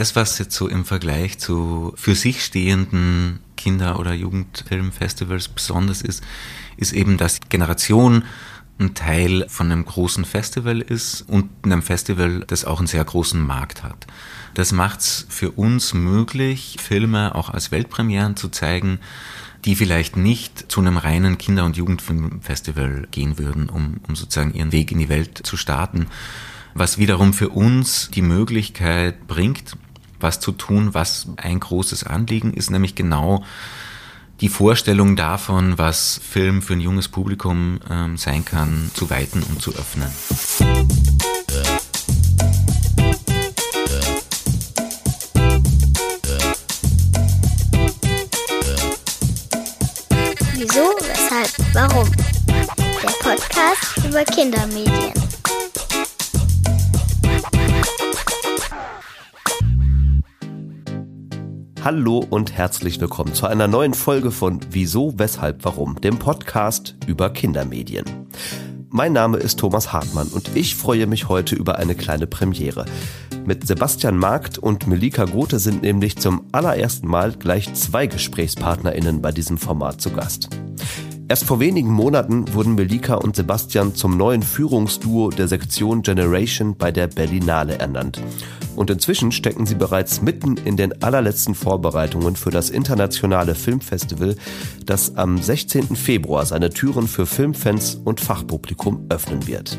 Das, was jetzt so im Vergleich zu für sich stehenden Kinder- oder Jugendfilmfestivals besonders ist, ist eben, dass Generation ein Teil von einem großen Festival ist und einem Festival, das auch einen sehr großen Markt hat. Das macht es für uns möglich, Filme auch als Weltpremieren zu zeigen, die vielleicht nicht zu einem reinen Kinder- und Jugendfilmfestival gehen würden, um, um sozusagen ihren Weg in die Welt zu starten. Was wiederum für uns die Möglichkeit bringt, was zu tun, was ein großes Anliegen ist, nämlich genau die Vorstellung davon, was Film für ein junges Publikum ähm, sein kann, zu weiten und zu öffnen. Wieso, weshalb, warum? Der Podcast über Kindermedien. Hallo und herzlich willkommen zu einer neuen Folge von Wieso, Weshalb, Warum, dem Podcast über Kindermedien. Mein Name ist Thomas Hartmann und ich freue mich heute über eine kleine Premiere. Mit Sebastian Markt und Melika Gothe sind nämlich zum allerersten Mal gleich zwei GesprächspartnerInnen bei diesem Format zu Gast. Erst vor wenigen Monaten wurden Melika und Sebastian zum neuen Führungsduo der Sektion Generation bei der Berlinale ernannt. Und inzwischen stecken sie bereits mitten in den allerletzten Vorbereitungen für das internationale Filmfestival, das am 16. Februar seine Türen für Filmfans und Fachpublikum öffnen wird.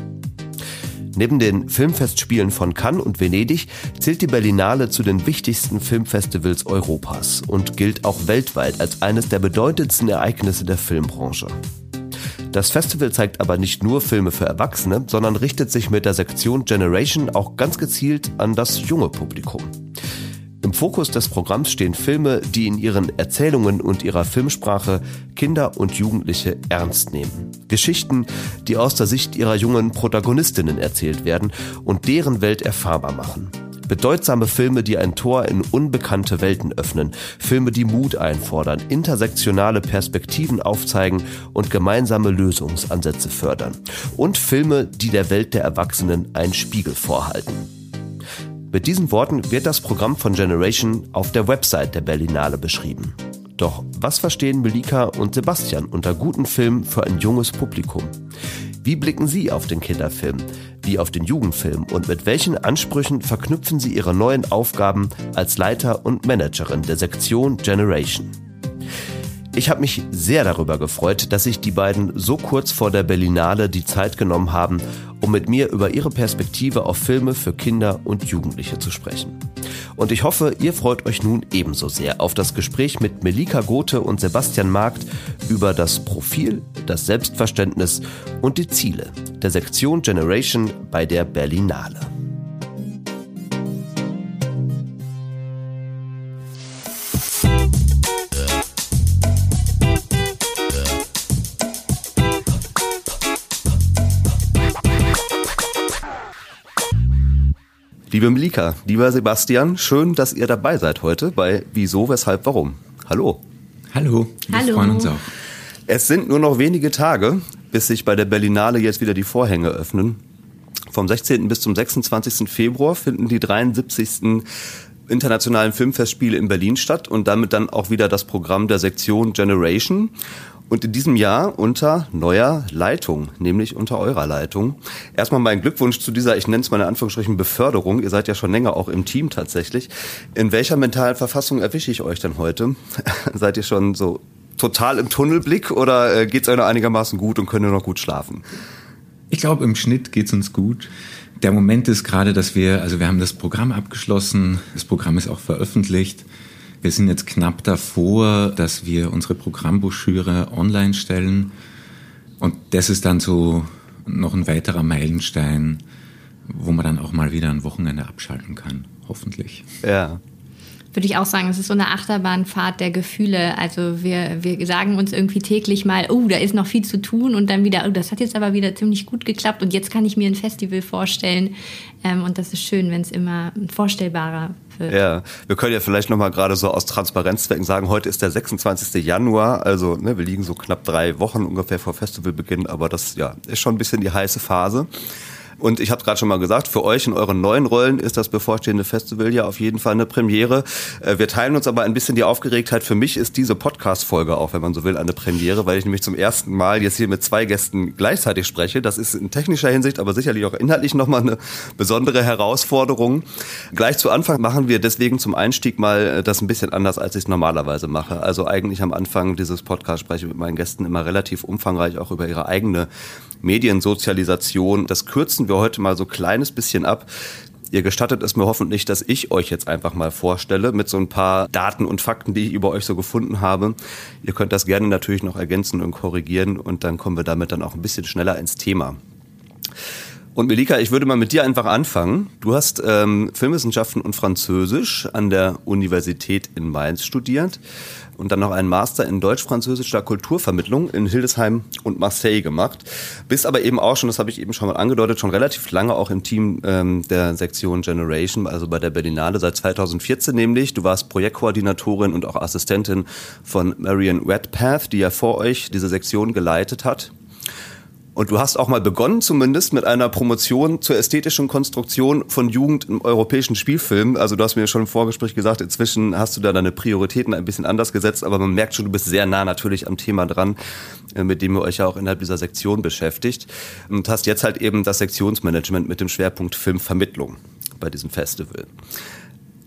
Neben den Filmfestspielen von Cannes und Venedig zählt die Berlinale zu den wichtigsten Filmfestivals Europas und gilt auch weltweit als eines der bedeutendsten Ereignisse der Filmbranche. Das Festival zeigt aber nicht nur Filme für Erwachsene, sondern richtet sich mit der Sektion Generation auch ganz gezielt an das junge Publikum. Im Fokus des Programms stehen Filme, die in ihren Erzählungen und ihrer Filmsprache Kinder und Jugendliche ernst nehmen. Geschichten, die aus der Sicht ihrer jungen Protagonistinnen erzählt werden und deren Welt erfahrbar machen. Bedeutsame Filme, die ein Tor in unbekannte Welten öffnen, Filme, die Mut einfordern, intersektionale Perspektiven aufzeigen und gemeinsame Lösungsansätze fördern. Und Filme, die der Welt der Erwachsenen einen Spiegel vorhalten. Mit diesen Worten wird das Programm von Generation auf der Website der Berlinale beschrieben. Doch was verstehen Melika und Sebastian unter guten Filmen für ein junges Publikum? Wie blicken Sie auf den Kinderfilm, wie auf den Jugendfilm und mit welchen Ansprüchen verknüpfen Sie Ihre neuen Aufgaben als Leiter und Managerin der Sektion Generation? Ich habe mich sehr darüber gefreut, dass sich die beiden so kurz vor der Berlinale die Zeit genommen haben, um mit mir über ihre Perspektive auf Filme für Kinder und Jugendliche zu sprechen. Und ich hoffe, ihr freut euch nun ebenso sehr auf das Gespräch mit Melika Gothe und Sebastian Markt über das Profil, das Selbstverständnis und die Ziele der Sektion Generation bei der Berlinale. Liebe Melika, lieber Sebastian, schön, dass ihr dabei seid heute bei Wieso, Weshalb, Warum. Hallo. Hallo, wir Hallo. freuen uns auch. Es sind nur noch wenige Tage, bis sich bei der Berlinale jetzt wieder die Vorhänge öffnen. Vom 16. bis zum 26. Februar finden die 73. internationalen Filmfestspiele in Berlin statt und damit dann auch wieder das Programm der Sektion Generation. Und in diesem Jahr unter neuer Leitung, nämlich unter eurer Leitung. Erstmal mein Glückwunsch zu dieser, ich nenne es mal in Anführungsstrichen, Beförderung. Ihr seid ja schon länger auch im Team tatsächlich. In welcher mentalen Verfassung erwische ich euch denn heute? seid ihr schon so total im Tunnelblick oder äh, geht es euch noch einigermaßen gut und könnt ihr noch gut schlafen? Ich glaube, im Schnitt geht's uns gut. Der Moment ist gerade, dass wir, also wir haben das Programm abgeschlossen, das Programm ist auch veröffentlicht. Wir sind jetzt knapp davor, dass wir unsere Programmbroschüre online stellen. Und das ist dann so noch ein weiterer Meilenstein, wo man dann auch mal wieder ein Wochenende abschalten kann, hoffentlich. Ja. Würde ich auch sagen, es ist so eine Achterbahnfahrt der Gefühle. Also wir, wir sagen uns irgendwie täglich mal, oh, da ist noch viel zu tun und dann wieder, oh, das hat jetzt aber wieder ziemlich gut geklappt und jetzt kann ich mir ein Festival vorstellen. Ähm, und das ist schön, wenn es immer vorstellbarer wird. Ja, wir können ja vielleicht nochmal gerade so aus Transparenzzwecken sagen, heute ist der 26. Januar, also ne, wir liegen so knapp drei Wochen ungefähr vor Festivalbeginn, aber das ja, ist schon ein bisschen die heiße Phase. Und ich habe gerade schon mal gesagt, für euch in euren neuen Rollen ist das bevorstehende Festival ja auf jeden Fall eine Premiere. Äh, wir teilen uns aber ein bisschen die Aufgeregtheit. Für mich ist diese Podcast-Folge auch, wenn man so will, eine Premiere, weil ich nämlich zum ersten Mal jetzt hier mit zwei Gästen gleichzeitig spreche. Das ist in technischer Hinsicht, aber sicherlich auch inhaltlich nochmal eine besondere Herausforderung. Gleich zu Anfang machen wir deswegen zum Einstieg mal äh, das ein bisschen anders, als ich es normalerweise mache. Also eigentlich am Anfang dieses Podcasts spreche ich mit meinen Gästen immer relativ umfangreich auch über ihre eigene Mediensozialisation. Das kürzen wir heute mal so kleines bisschen ab. Ihr gestattet es mir hoffentlich, dass ich euch jetzt einfach mal vorstelle mit so ein paar Daten und Fakten, die ich über euch so gefunden habe. Ihr könnt das gerne natürlich noch ergänzen und korrigieren und dann kommen wir damit dann auch ein bisschen schneller ins Thema. Und Melika, ich würde mal mit dir einfach anfangen. Du hast ähm, Filmwissenschaften und Französisch an der Universität in Mainz studiert und dann noch einen Master in deutsch-französischer Kulturvermittlung in Hildesheim und Marseille gemacht. Bist aber eben auch schon, das habe ich eben schon mal angedeutet, schon relativ lange auch im Team ähm, der Sektion Generation, also bei der Berlinale seit 2014 nämlich. Du warst Projektkoordinatorin und auch Assistentin von Marian Redpath, die ja vor euch diese Sektion geleitet hat. Und du hast auch mal begonnen, zumindest mit einer Promotion zur ästhetischen Konstruktion von Jugend im europäischen Spielfilm. Also du hast mir schon im Vorgespräch gesagt, inzwischen hast du da deine Prioritäten ein bisschen anders gesetzt, aber man merkt schon, du bist sehr nah natürlich am Thema dran, äh, mit dem ihr euch ja auch innerhalb dieser Sektion beschäftigt. Und hast jetzt halt eben das Sektionsmanagement mit dem Schwerpunkt Filmvermittlung bei diesem Festival.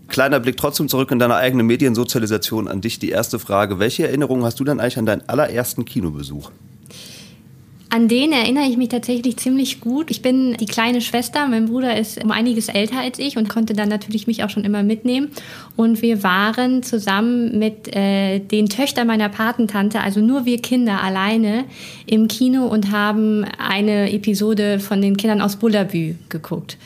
Kleiner Blick trotzdem zurück in deine eigene Mediensozialisation an dich. Die erste Frage, welche Erinnerungen hast du denn eigentlich an deinen allerersten Kinobesuch? An den erinnere ich mich tatsächlich ziemlich gut. Ich bin die kleine Schwester. Mein Bruder ist um einiges älter als ich und konnte dann natürlich mich auch schon immer mitnehmen. Und wir waren zusammen mit äh, den Töchtern meiner Patentante, also nur wir Kinder alleine, im Kino und haben eine Episode von den Kindern aus Bullabü geguckt.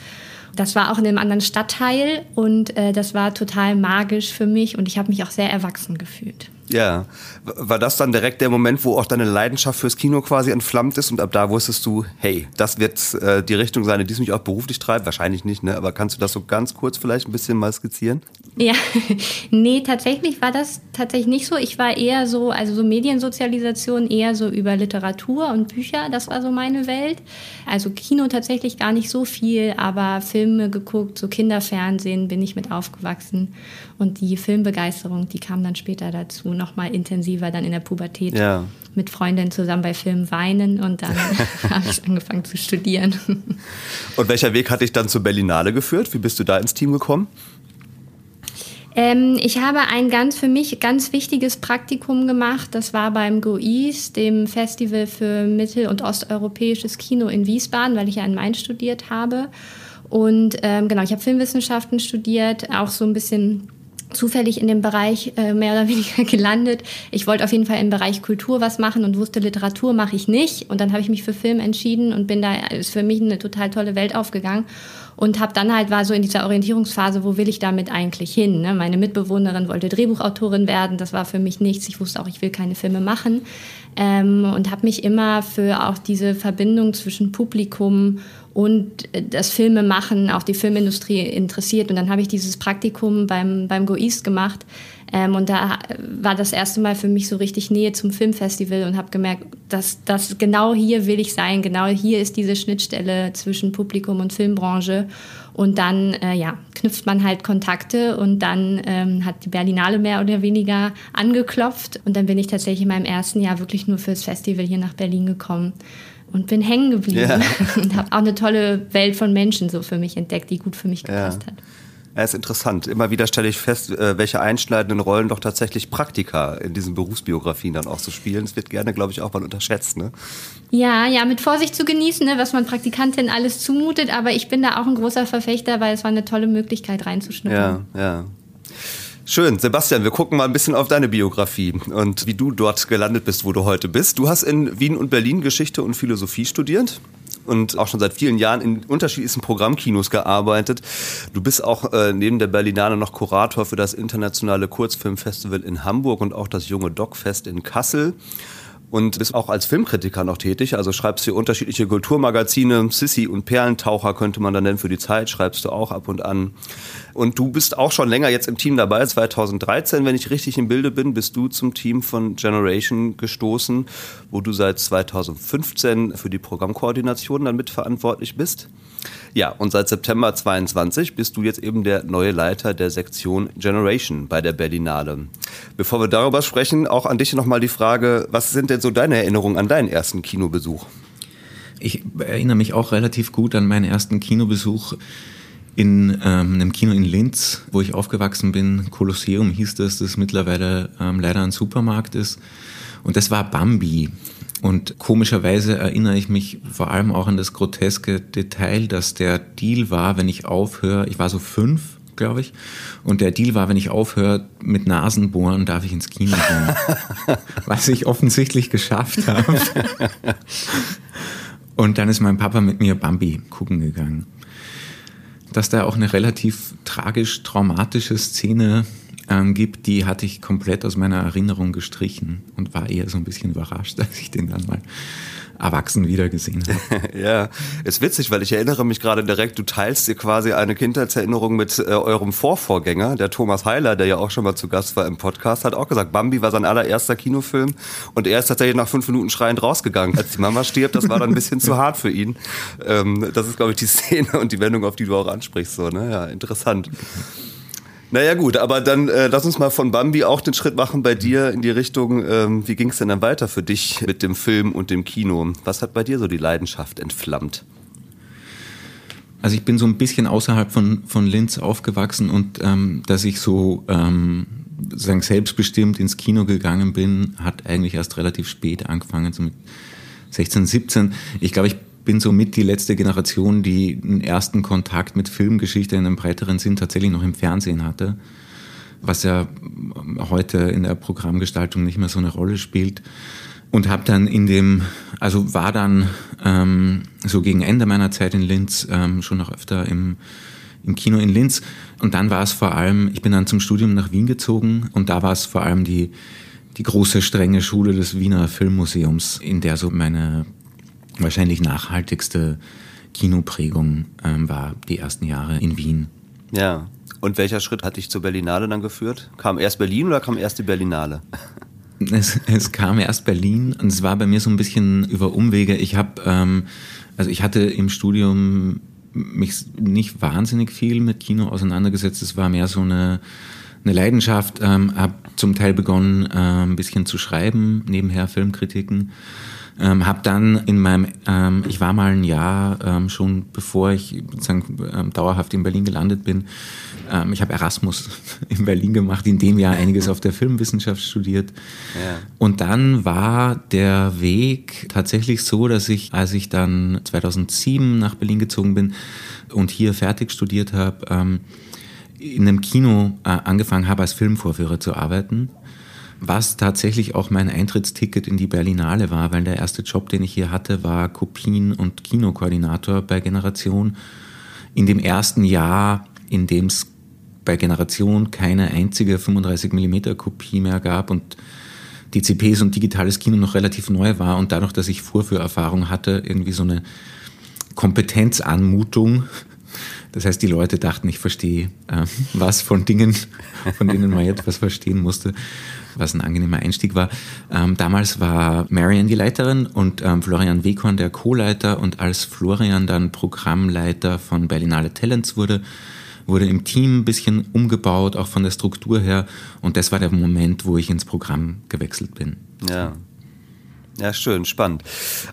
Das war auch in einem anderen Stadtteil und äh, das war total magisch für mich und ich habe mich auch sehr erwachsen gefühlt. Ja, war das dann direkt der Moment, wo auch deine Leidenschaft fürs Kino quasi entflammt ist und ab da wusstest du, hey, das wird äh, die Richtung sein, in die es mich auch beruflich treibt? Wahrscheinlich nicht, ne? Aber kannst du das so ganz kurz vielleicht ein bisschen mal skizzieren? Ja, nee, tatsächlich war das tatsächlich nicht so. Ich war eher so, also so Mediensozialisation eher so über Literatur und Bücher, das war so meine Welt. Also Kino tatsächlich gar nicht so viel, aber Filme geguckt, so Kinderfernsehen bin ich mit aufgewachsen. Und die Filmbegeisterung, die kam dann später dazu, noch mal intensiver dann in der Pubertät. Ja. Mit Freundinnen zusammen bei Filmen weinen und dann habe ich angefangen zu studieren. Und welcher Weg hat dich dann zur Berlinale geführt? Wie bist du da ins Team gekommen? Ähm, ich habe ein ganz für mich ganz wichtiges Praktikum gemacht. Das war beim GOIS, dem Festival für mittel- und osteuropäisches Kino in Wiesbaden, weil ich ja in Mainz studiert habe. Und ähm, genau, ich habe Filmwissenschaften studiert, auch so ein bisschen zufällig in dem Bereich äh, mehr oder weniger gelandet. Ich wollte auf jeden Fall im Bereich Kultur was machen und wusste, Literatur mache ich nicht. Und dann habe ich mich für Film entschieden und bin da, ist für mich eine total tolle Welt aufgegangen. Und habe dann halt, war so in dieser Orientierungsphase, wo will ich damit eigentlich hin? Ne? Meine Mitbewohnerin wollte Drehbuchautorin werden, das war für mich nichts. Ich wusste auch, ich will keine Filme machen. Ähm, und habe mich immer für auch diese Verbindung zwischen Publikum und das Filmemachen, auch die Filmindustrie interessiert. Und dann habe ich dieses Praktikum beim, beim Go East gemacht. Ähm, und da war das erste Mal für mich so richtig Nähe zum Filmfestival und habe gemerkt, dass, dass genau hier will ich sein, genau hier ist diese Schnittstelle zwischen Publikum und Filmbranche. Und dann äh, ja, knüpft man halt Kontakte und dann ähm, hat die Berlinale mehr oder weniger angeklopft. Und dann bin ich tatsächlich in meinem ersten Jahr wirklich nur fürs Festival hier nach Berlin gekommen und bin hängen geblieben ja. und habe auch eine tolle Welt von Menschen so für mich entdeckt, die gut für mich gepasst ja. hat. Ja, ist interessant. Immer wieder stelle ich fest, äh, welche einschneidenden Rollen doch tatsächlich Praktika in diesen Berufsbiografien dann auch so spielen. Das wird gerne, glaube ich, auch mal unterschätzt. Ne? Ja, ja, mit Vorsicht zu genießen, ne, was man Praktikantin alles zumutet. Aber ich bin da auch ein großer Verfechter, weil es war eine tolle Möglichkeit reinzuschnuppern. Ja, ja. Schön, Sebastian, wir gucken mal ein bisschen auf deine Biografie und wie du dort gelandet bist, wo du heute bist. Du hast in Wien und Berlin Geschichte und Philosophie studiert und auch schon seit vielen Jahren in unterschiedlichsten Programmkinos gearbeitet. Du bist auch äh, neben der Berlinale noch Kurator für das internationale Kurzfilmfestival in Hamburg und auch das Junge Doc Fest in Kassel. und bist auch als Filmkritiker noch tätig. Also schreibst du unterschiedliche Kulturmagazine, Sissy und Perlentaucher könnte man dann nennen für die Zeit, schreibst du auch ab und an. Und du bist auch schon länger jetzt im Team dabei. 2013, wenn ich richtig im Bilde bin, bist du zum Team von Generation gestoßen, wo du seit 2015 für die Programmkoordination dann mitverantwortlich bist. Ja, und seit September 22 bist du jetzt eben der neue Leiter der Sektion Generation bei der Berlinale. Bevor wir darüber sprechen, auch an dich nochmal die Frage, was sind denn so deine Erinnerungen an deinen ersten Kinobesuch? Ich erinnere mich auch relativ gut an meinen ersten Kinobesuch in ähm, einem Kino in Linz, wo ich aufgewachsen bin. Kolosseum hieß das, das mittlerweile ähm, leider ein Supermarkt ist. Und das war Bambi. Und komischerweise erinnere ich mich vor allem auch an das groteske Detail, dass der Deal war, wenn ich aufhöre, ich war so fünf, glaube ich, und der Deal war, wenn ich aufhöre mit Nasenbohren, darf ich ins Kino gehen. Was ich offensichtlich geschafft habe. Und dann ist mein Papa mit mir Bambi gucken gegangen. Dass da auch eine relativ tragisch traumatische Szene ähm, gibt, die hatte ich komplett aus meiner Erinnerung gestrichen und war eher so ein bisschen überrascht, als ich den dann mal erwachsen wiedergesehen habe. ja, ist witzig, weil ich erinnere mich gerade direkt, du teilst dir quasi eine Kindheitserinnerung mit äh, eurem Vorvorgänger, der Thomas Heiler, der ja auch schon mal zu Gast war im Podcast, hat auch gesagt, Bambi war sein allererster Kinofilm und er ist tatsächlich nach fünf Minuten schreiend rausgegangen, als die Mama stirbt. Das war dann ein bisschen zu hart für ihn. Ähm, das ist, glaube ich, die Szene und die Wendung, auf die du auch ansprichst. So, ne? Ja, interessant. Naja gut, aber dann äh, lass uns mal von Bambi auch den Schritt machen bei dir in die Richtung, ähm, wie ging es denn dann weiter für dich mit dem Film und dem Kino? Was hat bei dir so die Leidenschaft entflammt? Also ich bin so ein bisschen außerhalb von, von Linz aufgewachsen und ähm, dass ich so ähm, sagen, selbstbestimmt ins Kino gegangen bin, hat eigentlich erst relativ spät angefangen, so mit 16, 17. Ich glaube, ich bin somit die letzte Generation, die einen ersten Kontakt mit Filmgeschichte in einem breiteren Sinn tatsächlich noch im Fernsehen hatte, was ja heute in der Programmgestaltung nicht mehr so eine Rolle spielt. Und habe dann in dem, also war dann ähm, so gegen Ende meiner Zeit in Linz ähm, schon noch öfter im, im Kino in Linz. Und dann war es vor allem, ich bin dann zum Studium nach Wien gezogen und da war es vor allem die, die große strenge Schule des Wiener Filmmuseums, in der so meine wahrscheinlich nachhaltigste Kinoprägung ähm, war die ersten Jahre in Wien. Ja. Und welcher Schritt hat dich zur Berlinale dann geführt? Kam erst Berlin oder kam erst die Berlinale? Es, es kam erst Berlin und es war bei mir so ein bisschen über Umwege. Ich habe, ähm, also ich hatte im Studium mich nicht wahnsinnig viel mit Kino auseinandergesetzt. Es war mehr so eine, eine Leidenschaft. Ähm, habe zum Teil begonnen, äh, ein bisschen zu schreiben, nebenher Filmkritiken ähm, habe dann in meinem, ähm, ich war mal ein Jahr ähm, schon, bevor ich sozusagen ähm, dauerhaft in Berlin gelandet bin, ähm, ich habe Erasmus in Berlin gemacht, in dem Jahr einiges auf der Filmwissenschaft studiert. Ja. Und dann war der Weg tatsächlich so, dass ich, als ich dann 2007 nach Berlin gezogen bin und hier fertig studiert habe, ähm, in einem Kino äh, angefangen habe, als Filmvorführer zu arbeiten was tatsächlich auch mein Eintrittsticket in die Berlinale war, weil der erste Job, den ich hier hatte, war Kopien- und Kinokoordinator bei Generation. In dem ersten Jahr, in dem es bei Generation keine einzige 35mm Kopie mehr gab und DCPs und digitales Kino noch relativ neu war und dadurch, dass ich Vorführerfahrung hatte, irgendwie so eine Kompetenzanmutung. Das heißt, die Leute dachten, ich verstehe äh, was von Dingen, von denen man jetzt was verstehen musste was ein angenehmer Einstieg war. Ähm, damals war Marian die Leiterin und ähm, Florian Weghorn der Co-Leiter und als Florian dann Programmleiter von Berlinale Talents wurde, wurde im Team ein bisschen umgebaut, auch von der Struktur her. Und das war der Moment, wo ich ins Programm gewechselt bin. Ja. Ja, schön, spannend.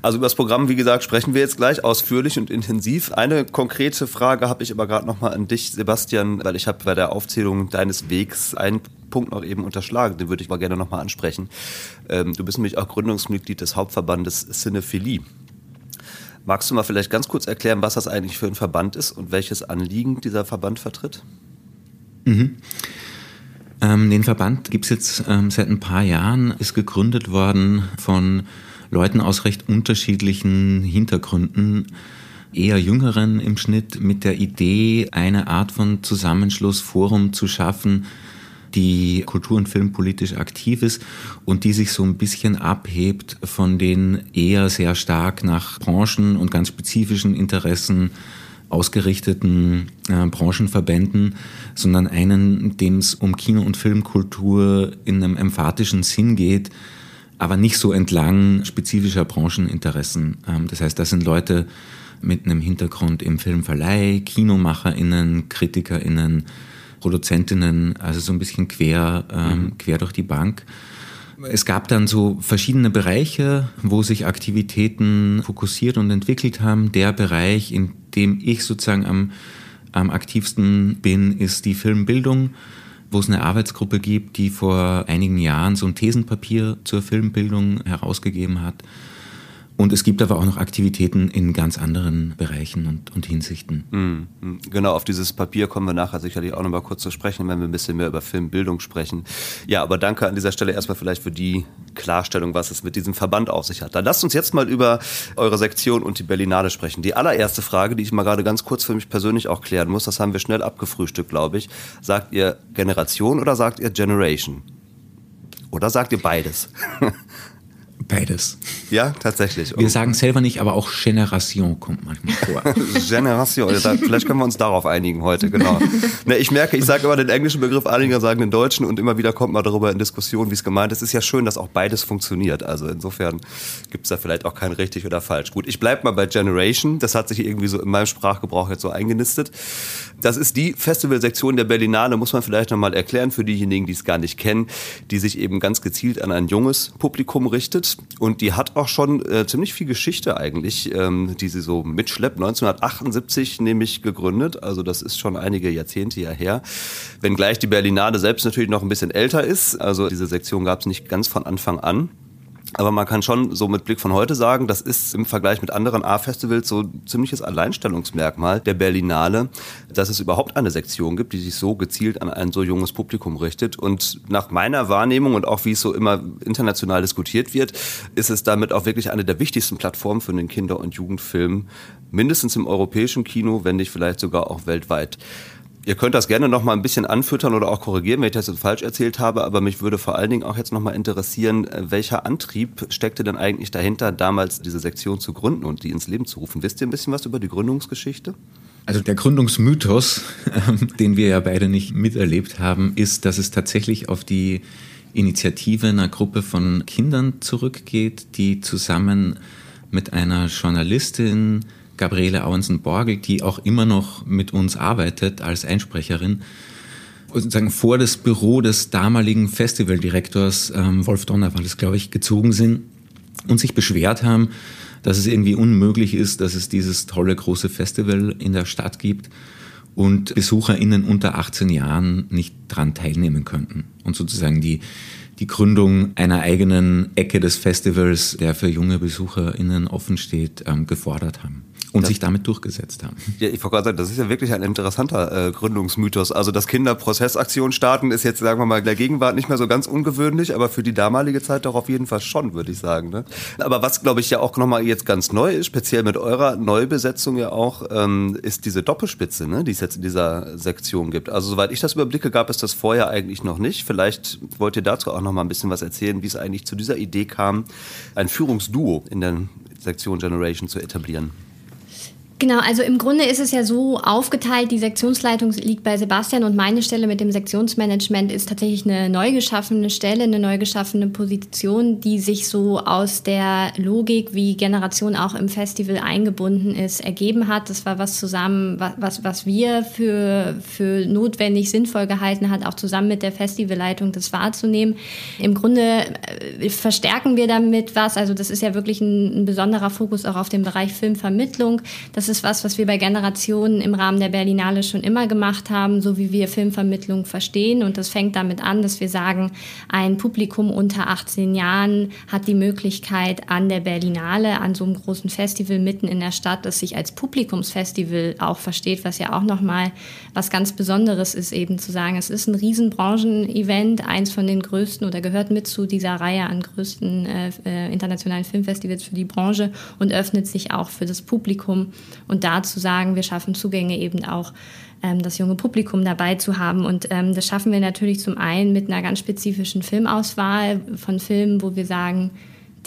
Also über das Programm, wie gesagt, sprechen wir jetzt gleich ausführlich und intensiv. Eine konkrete Frage habe ich aber gerade nochmal an dich, Sebastian, weil ich habe bei der Aufzählung deines Wegs einen Punkt noch eben unterschlagen, den würde ich mal gerne nochmal ansprechen. Ähm, du bist nämlich auch Gründungsmitglied des Hauptverbandes Cinephilie. Magst du mal vielleicht ganz kurz erklären, was das eigentlich für ein Verband ist und welches Anliegen dieser Verband vertritt? Mhm. Ähm, den Verband gibt es jetzt ähm, seit ein paar Jahren, ist gegründet worden von Leuten aus recht unterschiedlichen Hintergründen, eher jüngeren im Schnitt, mit der Idee, eine Art von Zusammenschluss, Forum zu schaffen, die kultur- und filmpolitisch aktiv ist und die sich so ein bisschen abhebt von den eher sehr stark nach Branchen und ganz spezifischen Interessen ausgerichteten äh, Branchenverbänden, sondern einen, dem es um Kino- und Filmkultur in einem emphatischen Sinn geht, aber nicht so entlang spezifischer Brancheninteressen. Ähm, das heißt, das sind Leute mit einem Hintergrund im Filmverleih, KinomacherInnen, KritikerInnen, Produzentinnen, also so ein bisschen quer, ähm, mhm. quer durch die Bank. Es gab dann so verschiedene Bereiche, wo sich Aktivitäten fokussiert und entwickelt haben. Der Bereich, in dem ich sozusagen am, am aktivsten bin, ist die Filmbildung, wo es eine Arbeitsgruppe gibt, die vor einigen Jahren so ein Thesenpapier zur Filmbildung herausgegeben hat. Und es gibt aber auch noch Aktivitäten in ganz anderen Bereichen und, und Hinsichten. Mhm. Genau, auf dieses Papier kommen wir nachher sicherlich auch noch mal kurz zu sprechen, wenn wir ein bisschen mehr über Filmbildung sprechen. Ja, aber danke an dieser Stelle erstmal vielleicht für die Klarstellung, was es mit diesem Verband auf sich hat. Dann lasst uns jetzt mal über eure Sektion und die Berlinale sprechen. Die allererste Frage, die ich mal gerade ganz kurz für mich persönlich auch klären muss, das haben wir schnell abgefrühstückt, glaube ich. Sagt ihr Generation oder sagt ihr Generation? Oder sagt ihr beides? Beides. Ja, tatsächlich. Wir sagen selber nicht, aber auch Generation kommt manchmal vor. Generation, vielleicht können wir uns darauf einigen heute, genau. Ne, ich merke, ich sage immer den englischen Begriff, einige sagen den deutschen und immer wieder kommt man darüber in Diskussion, wie es gemeint ist. Es ist ja schön, dass auch beides funktioniert. Also insofern gibt es da vielleicht auch kein richtig oder falsch. Gut, ich bleibe mal bei Generation. Das hat sich irgendwie so in meinem Sprachgebrauch jetzt so eingenistet. Das ist die Festivalsektion der Berlinale, muss man vielleicht nochmal erklären für diejenigen, die es gar nicht kennen, die sich eben ganz gezielt an ein junges Publikum richtet und die hat auch schon äh, ziemlich viel Geschichte eigentlich, ähm, die sie so mitschleppt. 1978 nämlich gegründet, also das ist schon einige Jahrzehnte ja her. Wenngleich die Berlinade selbst natürlich noch ein bisschen älter ist, also diese Sektion gab es nicht ganz von Anfang an. Aber man kann schon so mit Blick von heute sagen, das ist im Vergleich mit anderen A-Festivals so ein ziemliches Alleinstellungsmerkmal der Berlinale, dass es überhaupt eine Sektion gibt, die sich so gezielt an ein so junges Publikum richtet. Und nach meiner Wahrnehmung und auch wie es so immer international diskutiert wird, ist es damit auch wirklich eine der wichtigsten Plattformen für den Kinder- und Jugendfilm, mindestens im europäischen Kino, wenn nicht vielleicht sogar auch weltweit. Ihr könnt das gerne noch mal ein bisschen anfüttern oder auch korrigieren, wenn ich das jetzt falsch erzählt habe, aber mich würde vor allen Dingen auch jetzt noch mal interessieren, äh, welcher Antrieb steckte denn eigentlich dahinter, damals diese Sektion zu gründen und die ins Leben zu rufen? Wisst ihr ein bisschen was über die Gründungsgeschichte? Also der Gründungsmythos, ähm, den wir ja beide nicht miterlebt haben, ist, dass es tatsächlich auf die Initiative einer Gruppe von Kindern zurückgeht, die zusammen mit einer Journalistin Gabriele Auensen-Borgel, die auch immer noch mit uns arbeitet als Einsprecherin, sozusagen vor das Büro des damaligen Festivaldirektors ähm, Wolf Donner war das, glaube ich, gezogen sind und sich beschwert haben, dass es irgendwie unmöglich ist, dass es dieses tolle große Festival in der Stadt gibt und BesucherInnen unter 18 Jahren nicht dran teilnehmen könnten. Und sozusagen die, die Gründung einer eigenen Ecke des Festivals, der für junge BesucherInnen offen steht, ähm, gefordert haben und das, sich damit durchgesetzt haben. Ja, ich wollte gerade sagen, das ist ja wirklich ein interessanter äh, Gründungsmythos. Also dass Kinder Prozessaktionen starten, ist jetzt, sagen wir mal, in der Gegenwart nicht mehr so ganz ungewöhnlich, aber für die damalige Zeit doch auf jeden Fall schon, würde ich sagen. Ne? Aber was, glaube ich, ja auch nochmal jetzt ganz neu ist, speziell mit eurer Neubesetzung ja auch, ähm, ist diese Doppelspitze, ne, die es jetzt in dieser Sektion gibt. Also soweit ich das überblicke, gab es das vorher eigentlich noch nicht. Vielleicht wollt ihr dazu auch nochmal ein bisschen was erzählen, wie es eigentlich zu dieser Idee kam, ein Führungsduo in der Sektion Generation zu etablieren. Genau, also im Grunde ist es ja so aufgeteilt, die Sektionsleitung liegt bei Sebastian und meine Stelle mit dem Sektionsmanagement ist tatsächlich eine neu geschaffene Stelle, eine neu geschaffene Position, die sich so aus der Logik, wie Generation auch im Festival eingebunden ist, ergeben hat. Das war was zusammen, was, was wir für, für notwendig, sinnvoll gehalten hat, auch zusammen mit der Festivalleitung das wahrzunehmen. Im Grunde äh, verstärken wir damit was, also das ist ja wirklich ein, ein besonderer Fokus auch auf den Bereich Filmvermittlung. Das das ist was, was wir bei Generationen im Rahmen der Berlinale schon immer gemacht haben, so wie wir Filmvermittlung verstehen. Und das fängt damit an, dass wir sagen, ein Publikum unter 18 Jahren hat die Möglichkeit an der Berlinale, an so einem großen Festival mitten in der Stadt, das sich als Publikumsfestival auch versteht, was ja auch nochmal was ganz Besonderes ist, eben zu sagen, es ist ein Riesenbranchen-Event, eins von den größten oder gehört mit zu dieser Reihe an größten äh, äh internationalen Filmfestivals für die Branche und öffnet sich auch für das Publikum und da zu sagen, wir schaffen Zugänge eben auch ähm, das junge Publikum dabei zu haben. Und ähm, das schaffen wir natürlich zum einen mit einer ganz spezifischen Filmauswahl von Filmen, wo wir sagen,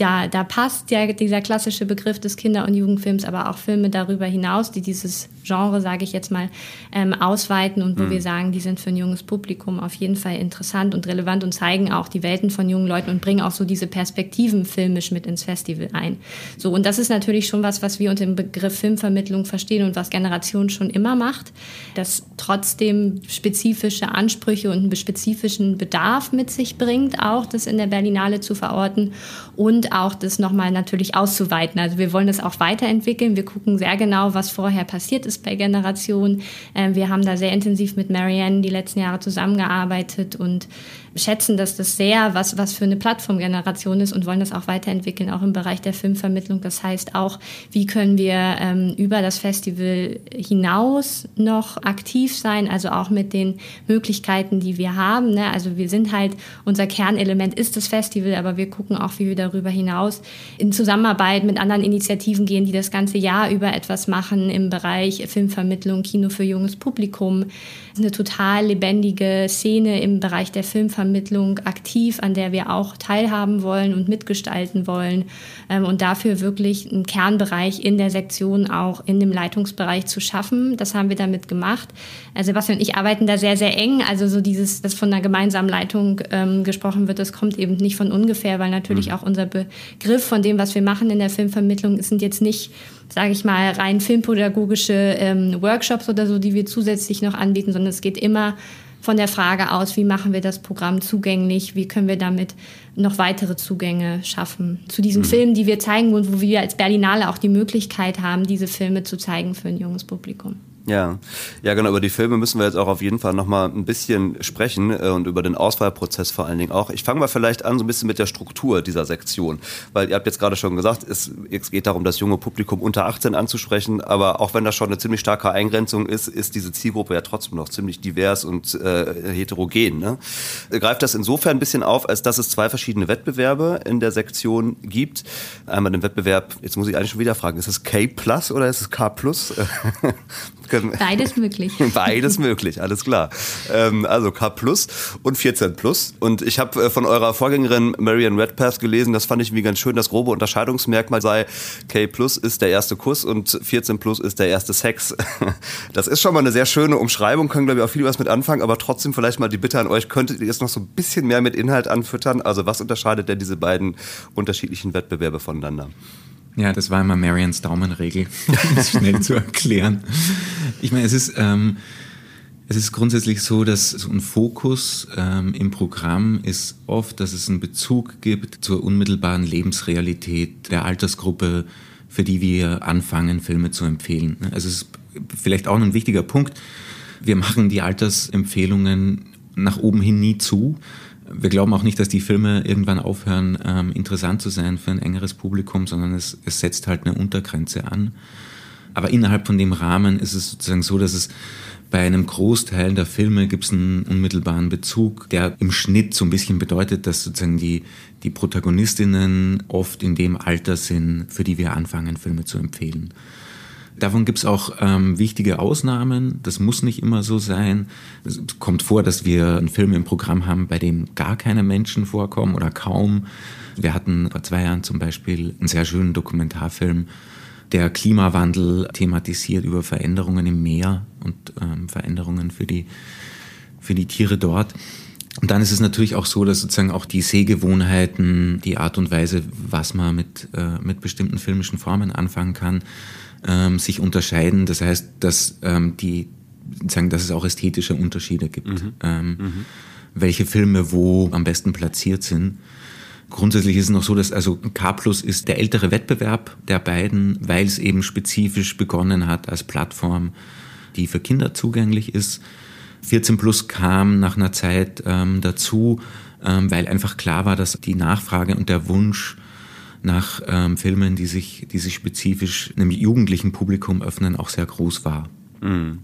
da, da passt ja dieser klassische Begriff des Kinder- und Jugendfilms, aber auch Filme darüber hinaus, die dieses Genre, sage ich jetzt mal, ähm, ausweiten und wo mhm. wir sagen, die sind für ein junges Publikum auf jeden Fall interessant und relevant und zeigen auch die Welten von jungen Leuten und bringen auch so diese Perspektiven filmisch mit ins Festival ein. So, und das ist natürlich schon was, was wir unter dem Begriff Filmvermittlung verstehen und was Generation schon immer macht, dass trotzdem spezifische Ansprüche und einen spezifischen Bedarf mit sich bringt, auch das in der Berlinale zu verorten und auch das nochmal natürlich auszuweiten. Also wir wollen das auch weiterentwickeln. Wir gucken sehr genau, was vorher passiert ist bei Generationen. Ähm, wir haben da sehr intensiv mit Marianne die letzten Jahre zusammengearbeitet und schätzen, dass das sehr was, was für eine Plattformgeneration ist und wollen das auch weiterentwickeln, auch im Bereich der Filmvermittlung. Das heißt auch, wie können wir ähm, über das Festival hinaus noch aktiv sein, also auch mit den Möglichkeiten, die wir haben. Ne? Also wir sind halt, unser Kernelement ist das Festival, aber wir gucken auch, wie wir darüber hinaus in Zusammenarbeit mit anderen Initiativen gehen, die das ganze Jahr über etwas machen im Bereich Filmvermittlung, Kino für junges Publikum. Eine total lebendige Szene im Bereich der Filmvermittlung Vermittlung aktiv, an der wir auch teilhaben wollen und mitgestalten wollen ähm, und dafür wirklich einen Kernbereich in der Sektion auch in dem Leitungsbereich zu schaffen. Das haben wir damit gemacht. Also Sebastian und ich arbeiten da sehr, sehr eng. Also so dieses, dass von einer gemeinsamen Leitung ähm, gesprochen wird, das kommt eben nicht von ungefähr, weil natürlich mhm. auch unser Begriff von dem, was wir machen in der Filmvermittlung, sind jetzt nicht sage ich mal, rein filmpädagogische ähm, Workshops oder so, die wir zusätzlich noch anbieten, sondern es geht immer von der Frage aus, wie machen wir das Programm zugänglich, wie können wir damit noch weitere Zugänge schaffen zu diesen mhm. Filmen, die wir zeigen und wo wir als Berlinale auch die Möglichkeit haben, diese Filme zu zeigen für ein junges Publikum. Ja, ja genau, über die Filme müssen wir jetzt auch auf jeden Fall nochmal ein bisschen sprechen äh, und über den Auswahlprozess vor allen Dingen auch. Ich fange mal vielleicht an so ein bisschen mit der Struktur dieser Sektion, weil ihr habt jetzt gerade schon gesagt, es, es geht darum, das junge Publikum unter 18 anzusprechen, aber auch wenn das schon eine ziemlich starke Eingrenzung ist, ist diese Zielgruppe ja trotzdem noch ziemlich divers und äh, heterogen. Ne? Greift das insofern ein bisschen auf, als dass es zwei verschiedene Wettbewerbe in der Sektion gibt. Einmal den Wettbewerb, jetzt muss ich eigentlich schon wieder fragen, ist es K Plus oder ist es K Plus? Beides möglich. Beides möglich, alles klar. Ähm, also K Plus und 14 Plus. Und ich habe äh, von eurer Vorgängerin Marian Redpath gelesen, das fand ich irgendwie ganz schön, das grobe Unterscheidungsmerkmal sei, K Plus ist der erste Kuss und 14 Plus ist der erste Sex. Das ist schon mal eine sehr schöne Umschreibung, können glaube ich auch viel was mit anfangen, aber trotzdem vielleicht mal die Bitte an euch, könntet ihr jetzt noch so ein bisschen mehr mit Inhalt anfüttern? Also was unterscheidet denn diese beiden unterschiedlichen Wettbewerbe voneinander? Ja, das war immer Marians Daumenregel, um es schnell zu erklären. Ich meine, es ist, ähm, es ist grundsätzlich so, dass so ein Fokus ähm, im Programm ist oft, dass es einen Bezug gibt zur unmittelbaren Lebensrealität der Altersgruppe, für die wir anfangen, Filme zu empfehlen. Also es ist vielleicht auch ein wichtiger Punkt. Wir machen die Altersempfehlungen nach oben hin nie zu, wir glauben auch nicht, dass die Filme irgendwann aufhören, ähm, interessant zu sein für ein engeres Publikum, sondern es, es setzt halt eine Untergrenze an. Aber innerhalb von dem Rahmen ist es sozusagen so, dass es bei einem Großteil der Filme gibt es einen unmittelbaren Bezug, der im Schnitt so ein bisschen bedeutet, dass sozusagen die, die Protagonistinnen oft in dem Alter sind, für die wir anfangen, Filme zu empfehlen. Davon gibt es auch ähm, wichtige Ausnahmen. Das muss nicht immer so sein. Es kommt vor, dass wir einen Film im Programm haben, bei dem gar keine Menschen vorkommen oder kaum. Wir hatten vor zwei Jahren zum Beispiel einen sehr schönen Dokumentarfilm, der Klimawandel thematisiert über Veränderungen im Meer und ähm, Veränderungen für die, für die Tiere dort. Und dann ist es natürlich auch so, dass sozusagen auch die Sehgewohnheiten, die Art und Weise, was man mit, äh, mit bestimmten filmischen Formen anfangen kann, ähm, sich unterscheiden. Das heißt, dass ähm, die sagen, dass es auch ästhetische Unterschiede gibt, mhm. Ähm, mhm. welche Filme wo am besten platziert sind. Grundsätzlich ist es noch so, dass also K Plus ist der ältere Wettbewerb der beiden, weil es eben spezifisch begonnen hat als Plattform, die für Kinder zugänglich ist. 14 Plus kam nach einer Zeit ähm, dazu, ähm, weil einfach klar war, dass die Nachfrage und der Wunsch nach ähm, Filmen, die sich, die sich spezifisch einem jugendlichen Publikum öffnen, auch sehr groß war. Mhm.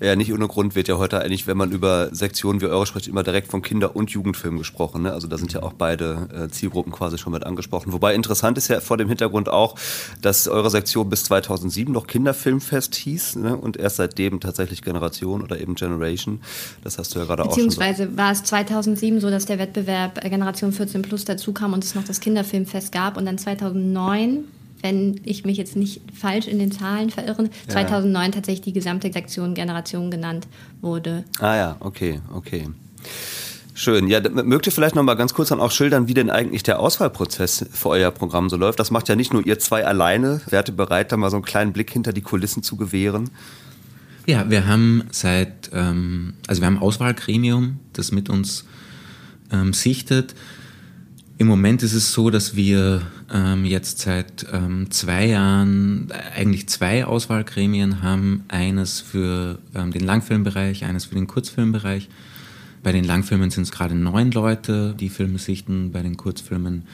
Ja, nicht ohne Grund wird ja heute eigentlich, wenn man über Sektionen wie eure spricht, immer direkt von Kinder- und Jugendfilmen gesprochen. Ne? Also da sind ja auch beide äh, Zielgruppen quasi schon mit angesprochen. Wobei interessant ist ja vor dem Hintergrund auch, dass eure Sektion bis 2007 noch Kinderfilmfest hieß ne? und erst seitdem tatsächlich Generation oder eben Generation. Das hast du ja gerade auch schon Beziehungsweise war es 2007 so, dass der Wettbewerb Generation 14 Plus dazu kam und es noch das Kinderfilmfest gab und dann 2009 wenn ich mich jetzt nicht falsch in den Zahlen verirre, 2009 ja. tatsächlich die gesamte Sektion Generation genannt wurde. Ah ja, okay, okay. Schön. Ja, mögt ihr vielleicht noch mal ganz kurz dann auch schildern, wie denn eigentlich der Auswahlprozess für euer Programm so läuft? Das macht ja nicht nur ihr zwei alleine. Wärt ihr bereit, da mal so einen kleinen Blick hinter die Kulissen zu gewähren? Ja, wir haben seit, ähm, also wir haben ein Auswahlgremium, das mit uns ähm, sichtet. Im Moment ist es so, dass wir ähm, jetzt seit ähm, zwei Jahren eigentlich zwei Auswahlgremien haben. Eines für ähm, den Langfilmbereich, eines für den Kurzfilmbereich. Bei den Langfilmen sind es gerade neun Leute, die Filme sichten, bei den Kurzfilmen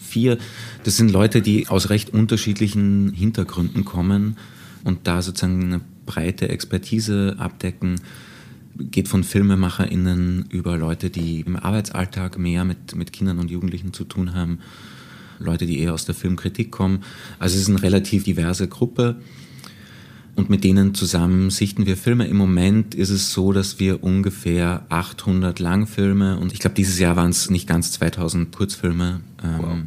vier. Das sind Leute, die aus recht unterschiedlichen Hintergründen kommen und da sozusagen eine breite Expertise abdecken geht von FilmemacherInnen über Leute, die im Arbeitsalltag mehr mit, mit Kindern und Jugendlichen zu tun haben, Leute, die eher aus der Filmkritik kommen. Also es ist eine relativ diverse Gruppe. Und mit denen zusammen sichten wir Filme. Im Moment ist es so, dass wir ungefähr 800 Langfilme und ich glaube, dieses Jahr waren es nicht ganz 2000 Kurzfilme, ähm, wow.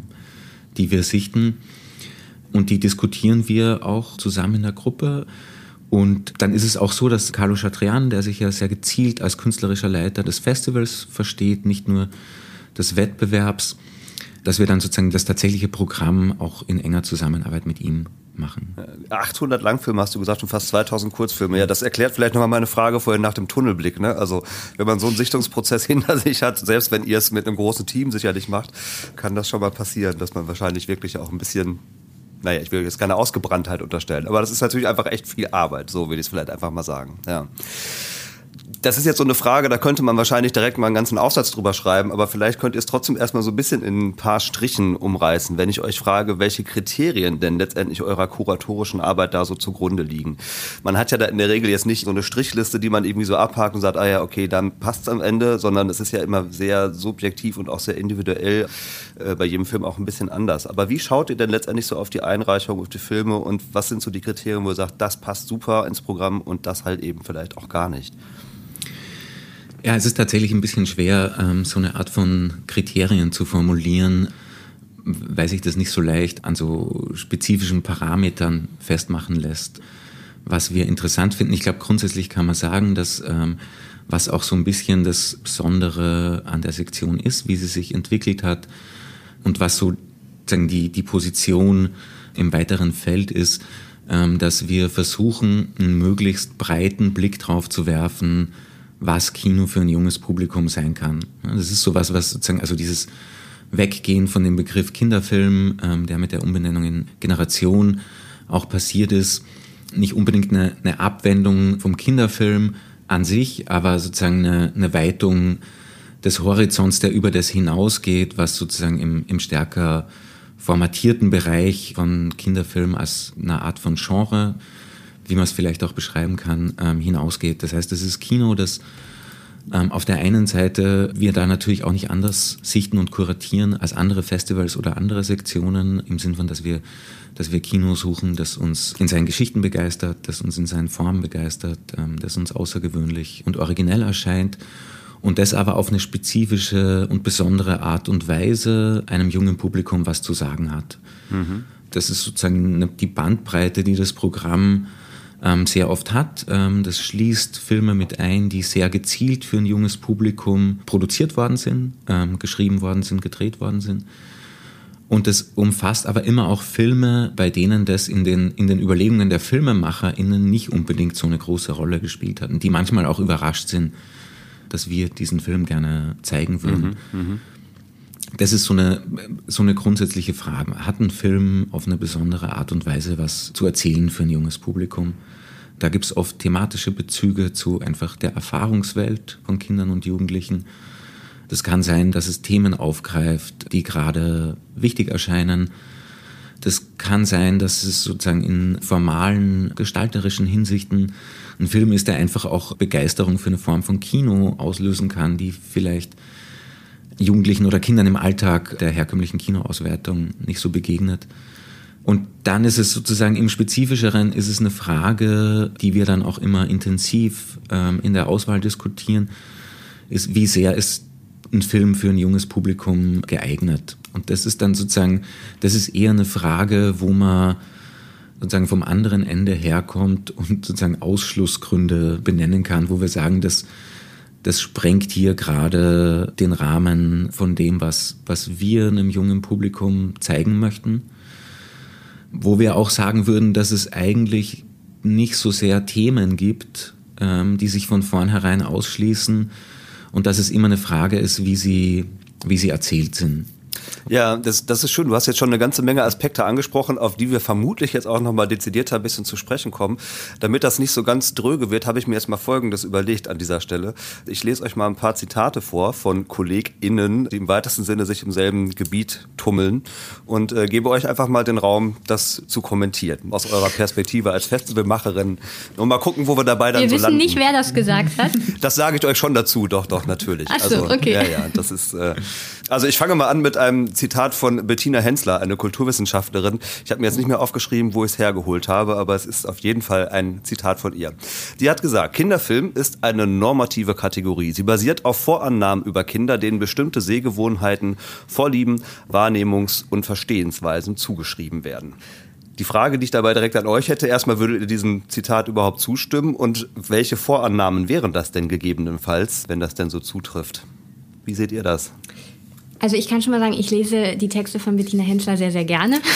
die wir sichten. Und die diskutieren wir auch zusammen in der Gruppe. Und dann ist es auch so, dass Carlo Chatrian, der sich ja sehr gezielt als künstlerischer Leiter des Festivals versteht, nicht nur des Wettbewerbs, dass wir dann sozusagen das tatsächliche Programm auch in enger Zusammenarbeit mit ihm machen. 800 Langfilme hast du gesagt und fast 2000 Kurzfilme. Ja, das erklärt vielleicht nochmal meine Frage vorhin nach dem Tunnelblick. Ne? Also wenn man so einen Sichtungsprozess hinter sich hat, selbst wenn ihr es mit einem großen Team sicherlich macht, kann das schon mal passieren, dass man wahrscheinlich wirklich auch ein bisschen naja, ich will jetzt keine Ausgebranntheit unterstellen, aber das ist natürlich einfach echt viel Arbeit, so will ich es vielleicht einfach mal sagen. Ja das ist jetzt so eine Frage, da könnte man wahrscheinlich direkt mal einen ganzen Aufsatz drüber schreiben, aber vielleicht könnt ihr es trotzdem erstmal so ein bisschen in ein paar Strichen umreißen, wenn ich euch frage, welche Kriterien denn letztendlich eurer kuratorischen Arbeit da so zugrunde liegen. Man hat ja da in der Regel jetzt nicht so eine Strichliste, die man irgendwie so abhakt und sagt, ah ja, okay, dann passt es am Ende, sondern es ist ja immer sehr subjektiv und auch sehr individuell, äh, bei jedem Film auch ein bisschen anders. Aber wie schaut ihr denn letztendlich so auf die Einreichung, auf die Filme und was sind so die Kriterien, wo ihr sagt, das passt super ins Programm und das halt eben vielleicht auch gar nicht? Ja, es ist tatsächlich ein bisschen schwer, ähm, so eine Art von Kriterien zu formulieren, weil sich das nicht so leicht an so spezifischen Parametern festmachen lässt. Was wir interessant finden, ich glaube grundsätzlich kann man sagen, dass ähm, was auch so ein bisschen das Besondere an der Sektion ist, wie sie sich entwickelt hat und was so sagen, die, die Position im weiteren Feld ist, ähm, dass wir versuchen, einen möglichst breiten Blick drauf zu werfen, was Kino für ein junges Publikum sein kann. Das ist sowas, was sozusagen, also dieses Weggehen von dem Begriff Kinderfilm, ähm, der mit der Umbenennung in Generation auch passiert ist, nicht unbedingt eine, eine Abwendung vom Kinderfilm an sich, aber sozusagen eine, eine Weitung des Horizonts, der über das hinausgeht, was sozusagen im, im stärker formatierten Bereich von Kinderfilm als eine Art von Genre wie man es vielleicht auch beschreiben kann, ähm, hinausgeht. Das heißt, es ist Kino, das ähm, auf der einen Seite wir da natürlich auch nicht anders sichten und kuratieren als andere Festivals oder andere Sektionen, im Sinn von, dass wir, dass wir Kino suchen, das uns in seinen Geschichten begeistert, das uns in seinen Formen begeistert, ähm, das uns außergewöhnlich und originell erscheint und das aber auf eine spezifische und besondere Art und Weise einem jungen Publikum was zu sagen hat. Mhm. Das ist sozusagen die Bandbreite, die das Programm ähm, sehr oft hat. Ähm, das schließt Filme mit ein, die sehr gezielt für ein junges Publikum produziert worden sind, ähm, geschrieben worden sind, gedreht worden sind. Und das umfasst aber immer auch Filme, bei denen das in den, in den Überlegungen der FilmemacherInnen nicht unbedingt so eine große Rolle gespielt hat. Und die manchmal auch überrascht sind, dass wir diesen Film gerne zeigen würden. Mhm, mh. Das ist so eine, so eine grundsätzliche Frage. Hat ein Film auf eine besondere Art und Weise was zu erzählen für ein junges Publikum? Da gibt es oft thematische Bezüge zu einfach der Erfahrungswelt von Kindern und Jugendlichen. Das kann sein, dass es Themen aufgreift, die gerade wichtig erscheinen. Das kann sein, dass es sozusagen in formalen, gestalterischen Hinsichten ein Film ist, der einfach auch Begeisterung für eine Form von Kino auslösen kann, die vielleicht Jugendlichen oder Kindern im Alltag der herkömmlichen Kinoauswertung nicht so begegnet. Und dann ist es sozusagen im Spezifischeren ist es eine Frage, die wir dann auch immer intensiv ähm, in der Auswahl diskutieren, ist, wie sehr ist ein Film für ein junges Publikum geeignet? Und das ist dann sozusagen, das ist eher eine Frage, wo man sozusagen vom anderen Ende herkommt und sozusagen Ausschlussgründe benennen kann, wo wir sagen, dass das sprengt hier gerade den Rahmen von dem, was, was wir einem jungen Publikum zeigen möchten wo wir auch sagen würden, dass es eigentlich nicht so sehr Themen gibt, ähm, die sich von vornherein ausschließen und dass es immer eine Frage ist, wie sie, wie sie erzählt sind. Ja, das, das ist schön. Du hast jetzt schon eine ganze Menge Aspekte angesprochen, auf die wir vermutlich jetzt auch nochmal dezidierter ein bisschen zu sprechen kommen. Damit das nicht so ganz dröge wird, habe ich mir jetzt mal Folgendes überlegt an dieser Stelle. Ich lese euch mal ein paar Zitate vor von KollegInnen, die im weitesten Sinne sich im selben Gebiet tummeln und äh, gebe euch einfach mal den Raum, das zu kommentieren. Aus eurer Perspektive als Festivalmacherin. Und mal gucken, wo wir dabei dann wir so wissen landen. nicht, wer das gesagt hat. Das sage ich euch schon dazu, doch, doch, natürlich. Ach so, also, okay. Ja, ja, das ist, äh, also ich fange mal an mit einem Zitat von Bettina Hensler, eine Kulturwissenschaftlerin. Ich habe mir jetzt nicht mehr aufgeschrieben, wo ich es hergeholt habe, aber es ist auf jeden Fall ein Zitat von ihr. Die hat gesagt, Kinderfilm ist eine normative Kategorie. Sie basiert auf Vorannahmen über Kinder, denen bestimmte Sehgewohnheiten, Vorlieben, Wahrnehmungs- und Verstehensweisen zugeschrieben werden. Die Frage, die ich dabei direkt an euch hätte, erstmal würdet ihr diesem Zitat überhaupt zustimmen und welche Vorannahmen wären das denn gegebenenfalls, wenn das denn so zutrifft? Wie seht ihr das? Also ich kann schon mal sagen, ich lese die Texte von Bettina Hensler sehr, sehr gerne.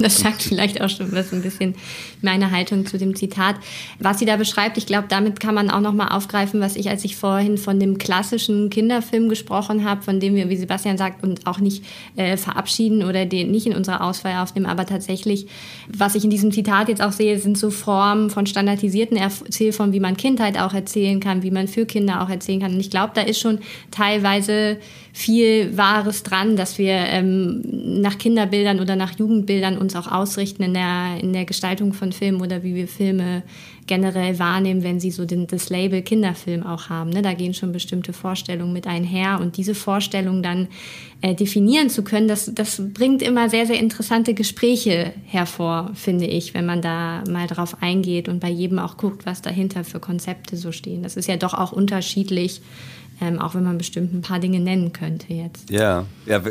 Das sagt vielleicht auch schon was ein bisschen meine Haltung zu dem Zitat. Was sie da beschreibt, ich glaube, damit kann man auch noch mal aufgreifen, was ich, als ich vorhin von dem klassischen Kinderfilm gesprochen habe, von dem wir, wie Sebastian sagt, uns auch nicht äh, verabschieden oder den nicht in unserer Auswahl aufnehmen, aber tatsächlich, was ich in diesem Zitat jetzt auch sehe, sind so Formen von standardisierten Erzählformen, wie man Kindheit auch erzählen kann, wie man für Kinder auch erzählen kann. Und ich glaube, da ist schon teilweise viel Wahres dran, dass wir ähm, nach Kinderbildern oder nach Jugendbildern uns auch ausrichten in der, in der Gestaltung von Filmen oder wie wir Filme generell wahrnehmen, wenn sie so den, das Label Kinderfilm auch haben. Ne? Da gehen schon bestimmte Vorstellungen mit einher und diese Vorstellungen dann äh, definieren zu können, das, das bringt immer sehr, sehr interessante Gespräche hervor, finde ich, wenn man da mal drauf eingeht und bei jedem auch guckt, was dahinter für Konzepte so stehen. Das ist ja doch auch unterschiedlich ähm, auch wenn man bestimmt ein paar Dinge nennen könnte jetzt. Ja, ja,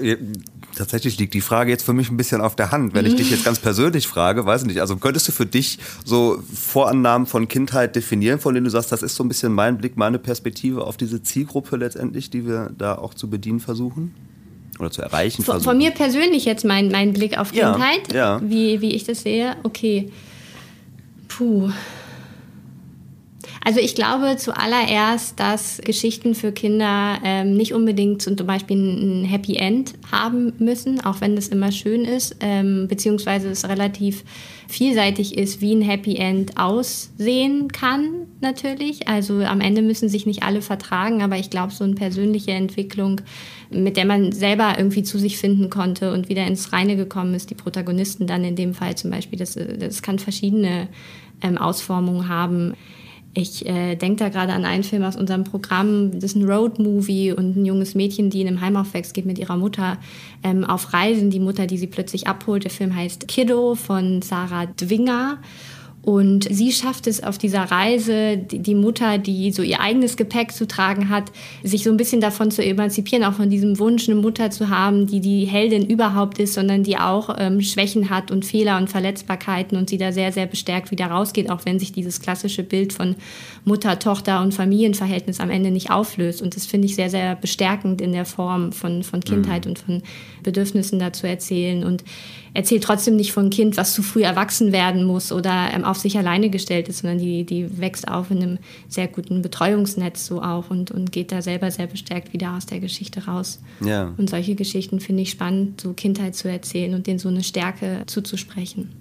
tatsächlich liegt die Frage jetzt für mich ein bisschen auf der Hand. Wenn ich dich jetzt ganz persönlich frage, weiß ich nicht, also könntest du für dich so Vorannahmen von Kindheit definieren, von denen du sagst, das ist so ein bisschen mein Blick, meine Perspektive auf diese Zielgruppe letztendlich, die wir da auch zu bedienen versuchen? Oder zu erreichen von, versuchen? Von mir persönlich jetzt mein, mein Blick auf Ja, Kindheit, ja. Wie, wie ich das sehe. Okay. Puh. Also ich glaube zuallererst, dass Geschichten für Kinder ähm, nicht unbedingt zum Beispiel ein Happy End haben müssen, auch wenn das immer schön ist, ähm, beziehungsweise es relativ vielseitig ist, wie ein Happy End aussehen kann natürlich. Also am Ende müssen sich nicht alle vertragen, aber ich glaube, so eine persönliche Entwicklung, mit der man selber irgendwie zu sich finden konnte und wieder ins Reine gekommen ist, die Protagonisten dann in dem Fall zum Beispiel, das, das kann verschiedene ähm, Ausformungen haben. Ich äh, denke da gerade an einen Film aus unserem Programm, das ist ein Road-Movie und ein junges Mädchen, die in einem Heim aufwächst, geht mit ihrer Mutter ähm, auf Reisen. Die Mutter, die sie plötzlich abholt. Der Film heißt Kiddo von Sarah Dwinger. Und sie schafft es auf dieser Reise, die, Mutter, die so ihr eigenes Gepäck zu tragen hat, sich so ein bisschen davon zu emanzipieren, auch von diesem Wunsch, eine Mutter zu haben, die die Heldin überhaupt ist, sondern die auch ähm, Schwächen hat und Fehler und Verletzbarkeiten und sie da sehr, sehr bestärkt wieder rausgeht, auch wenn sich dieses klassische Bild von Mutter, Tochter und Familienverhältnis am Ende nicht auflöst. Und das finde ich sehr, sehr bestärkend in der Form von, von Kindheit und von Bedürfnissen da zu erzählen. Und erzählt trotzdem nicht von Kind, was zu früh erwachsen werden muss oder ähm, auf sich alleine gestellt ist, sondern die, die wächst auf in einem sehr guten Betreuungsnetz so auch und, und geht da selber sehr bestärkt wieder aus der Geschichte raus. Ja. Und solche Geschichten finde ich spannend, so Kindheit zu erzählen und denen so eine Stärke zuzusprechen.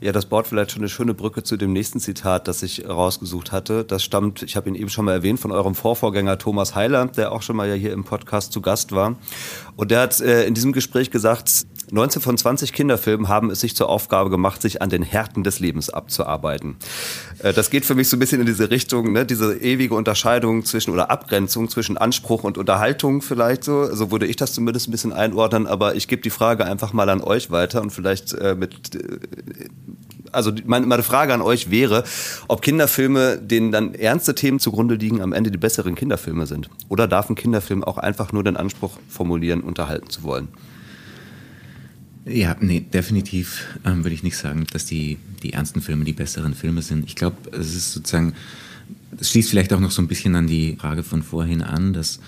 Ja, das baut vielleicht schon eine schöne Brücke zu dem nächsten Zitat, das ich rausgesucht hatte. Das stammt, ich habe ihn eben schon mal erwähnt, von eurem Vorvorgänger Thomas Heiler, der auch schon mal ja hier im Podcast zu Gast war. Und der hat äh, in diesem Gespräch gesagt, 19 von 20 Kinderfilmen haben es sich zur Aufgabe gemacht, sich an den Härten des Lebens abzuarbeiten. Äh, das geht für mich so ein bisschen in diese Richtung, ne? diese ewige Unterscheidung zwischen oder Abgrenzung zwischen Anspruch und Unterhaltung vielleicht so. So würde ich das zumindest ein bisschen einordnen, aber ich gebe die Frage einfach mal an euch weiter und vielleicht äh, mit äh, also meine, meine Frage an euch wäre, ob Kinderfilme, denen dann ernste Themen zugrunde liegen, am Ende die besseren Kinderfilme sind. Oder darf ein Kinderfilm auch einfach nur den Anspruch formulieren, unterhalten zu wollen? Ja, nee, definitiv ähm, würde ich nicht sagen, dass die, die ernsten Filme die besseren Filme sind. Ich glaube, es ist sozusagen, es schließt vielleicht auch noch so ein bisschen an die Frage von vorhin an, dass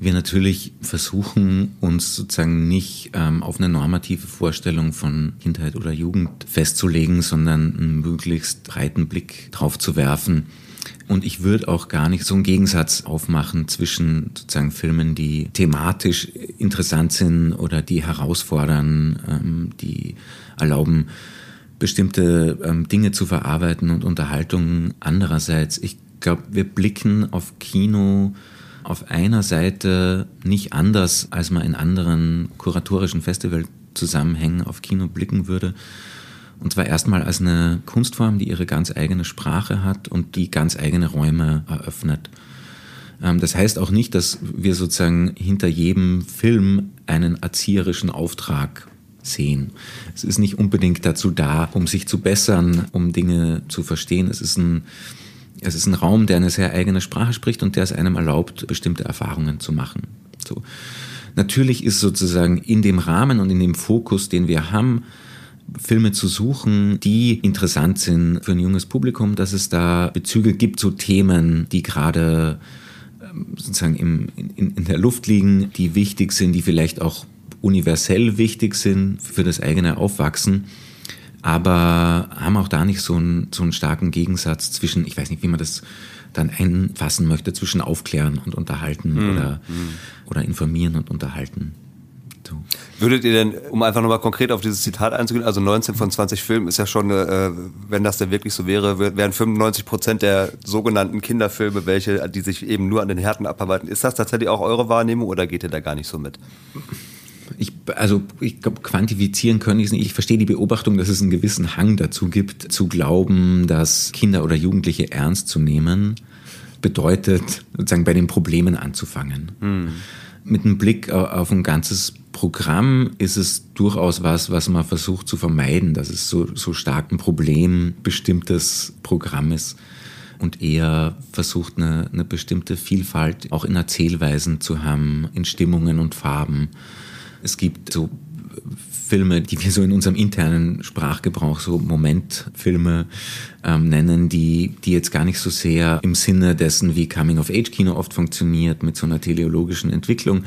wir natürlich versuchen, uns sozusagen nicht ähm, auf eine normative Vorstellung von Kindheit oder Jugend festzulegen, sondern einen möglichst breiten Blick drauf zu werfen und ich würde auch gar nicht so einen Gegensatz aufmachen zwischen sozusagen Filmen, die thematisch interessant sind oder die herausfordern, ähm, die erlauben, bestimmte ähm, Dinge zu verarbeiten und Unterhaltung andererseits. Ich glaube, wir blicken auf Kino auf einer Seite nicht anders, als man in anderen kuratorischen Festivalzusammenhängen auf Kino blicken würde. Und zwar erstmal als eine Kunstform, die ihre ganz eigene Sprache hat und die ganz eigene Räume eröffnet. Ähm, das heißt auch nicht, dass wir sozusagen hinter jedem Film einen erzieherischen Auftrag sehen. Es ist nicht unbedingt dazu da, um sich zu bessern, um Dinge zu verstehen. Es ist ein, es ist ein Raum, der eine sehr eigene Sprache spricht und der es einem erlaubt, bestimmte Erfahrungen zu machen. So. Natürlich ist sozusagen in dem Rahmen und in dem Fokus, den wir haben, Filme zu suchen, die interessant sind für ein junges Publikum, dass es da Bezüge gibt zu Themen, die gerade ähm, sozusagen im, in, in der Luft liegen, die wichtig sind, die vielleicht auch universell wichtig sind für das eigene Aufwachsen, aber haben auch da nicht so einen, so einen starken Gegensatz zwischen, ich weiß nicht, wie man das dann einfassen möchte, zwischen Aufklären und Unterhalten mhm. oder, mhm. oder informieren und unterhalten. So. Würdet ihr denn, um einfach nochmal konkret auf dieses Zitat einzugehen, also 19 von 20 Filmen ist ja schon, äh, wenn das denn wirklich so wäre, wären 95 Prozent der sogenannten Kinderfilme, welche, die sich eben nur an den Härten abarbeiten. Ist das tatsächlich auch eure Wahrnehmung oder geht ihr da gar nicht so mit? Ich, also ich glaube, quantifizieren können ich es nicht. Ich verstehe die Beobachtung, dass es einen gewissen Hang dazu gibt, zu glauben, dass Kinder oder Jugendliche ernst zu nehmen, bedeutet, sozusagen bei den Problemen anzufangen. Mhm. Mit einem Blick auf ein ganzes Programm ist es durchaus was, was man versucht zu vermeiden, dass es so, so stark ein problembestimmtes Programm ist und eher versucht, eine, eine bestimmte Vielfalt auch in Erzählweisen zu haben, in Stimmungen und Farben. Es gibt so Filme, die wir so in unserem internen Sprachgebrauch so Momentfilme ähm, nennen, die, die jetzt gar nicht so sehr im Sinne dessen, wie Coming-of-Age-Kino oft funktioniert, mit so einer teleologischen Entwicklung,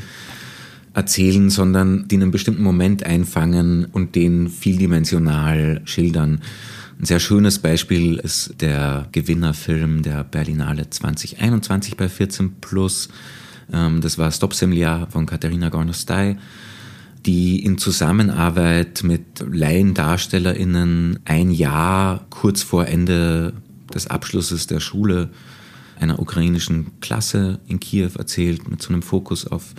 erzählen, sondern die einen bestimmten Moment einfangen und den vieldimensional schildern. Ein sehr schönes Beispiel ist der Gewinnerfilm der Berlinale 2021 bei 14 Plus. Ähm, das war Stop Semlia von Katharina Gornostay, die in Zusammenarbeit mit LaiendarstellerInnen ein Jahr kurz vor Ende des Abschlusses der Schule einer ukrainischen Klasse in Kiew erzählt, mit so einem Fokus auf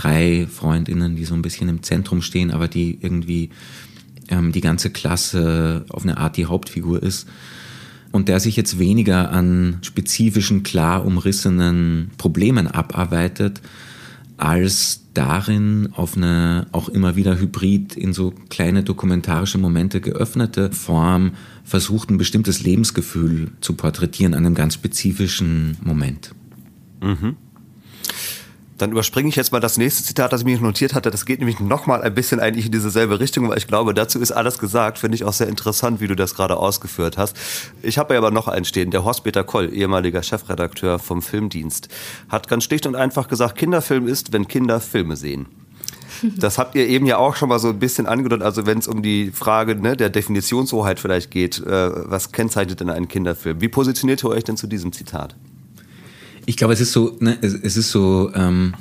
drei Freundinnen, die so ein bisschen im Zentrum stehen, aber die irgendwie ähm, die ganze Klasse auf eine Art die Hauptfigur ist. Und der sich jetzt weniger an spezifischen, klar umrissenen Problemen abarbeitet, als darin auf eine auch immer wieder hybrid in so kleine dokumentarische Momente geöffnete Form versucht, ein bestimmtes Lebensgefühl zu porträtieren an einem ganz spezifischen Moment. Mhm. Dann überspringe ich jetzt mal das nächste Zitat, das ich mir notiert hatte. Das geht nämlich nochmal ein bisschen eigentlich in dieselbe Richtung, weil ich glaube, dazu ist alles gesagt. Finde ich auch sehr interessant, wie du das gerade ausgeführt hast. Ich habe aber noch einen stehen. Der Horst-Peter Koll, ehemaliger Chefredakteur vom Filmdienst, hat ganz schlicht und einfach gesagt, Kinderfilm ist, wenn Kinder Filme sehen. Das habt ihr eben ja auch schon mal so ein bisschen angedeutet. Also wenn es um die Frage ne, der Definitionshoheit vielleicht geht, äh, was kennzeichnet denn einen Kinderfilm? Wie positioniert ihr euch denn zu diesem Zitat? Ich glaube, es ist so, ne, es, es ist so ähm,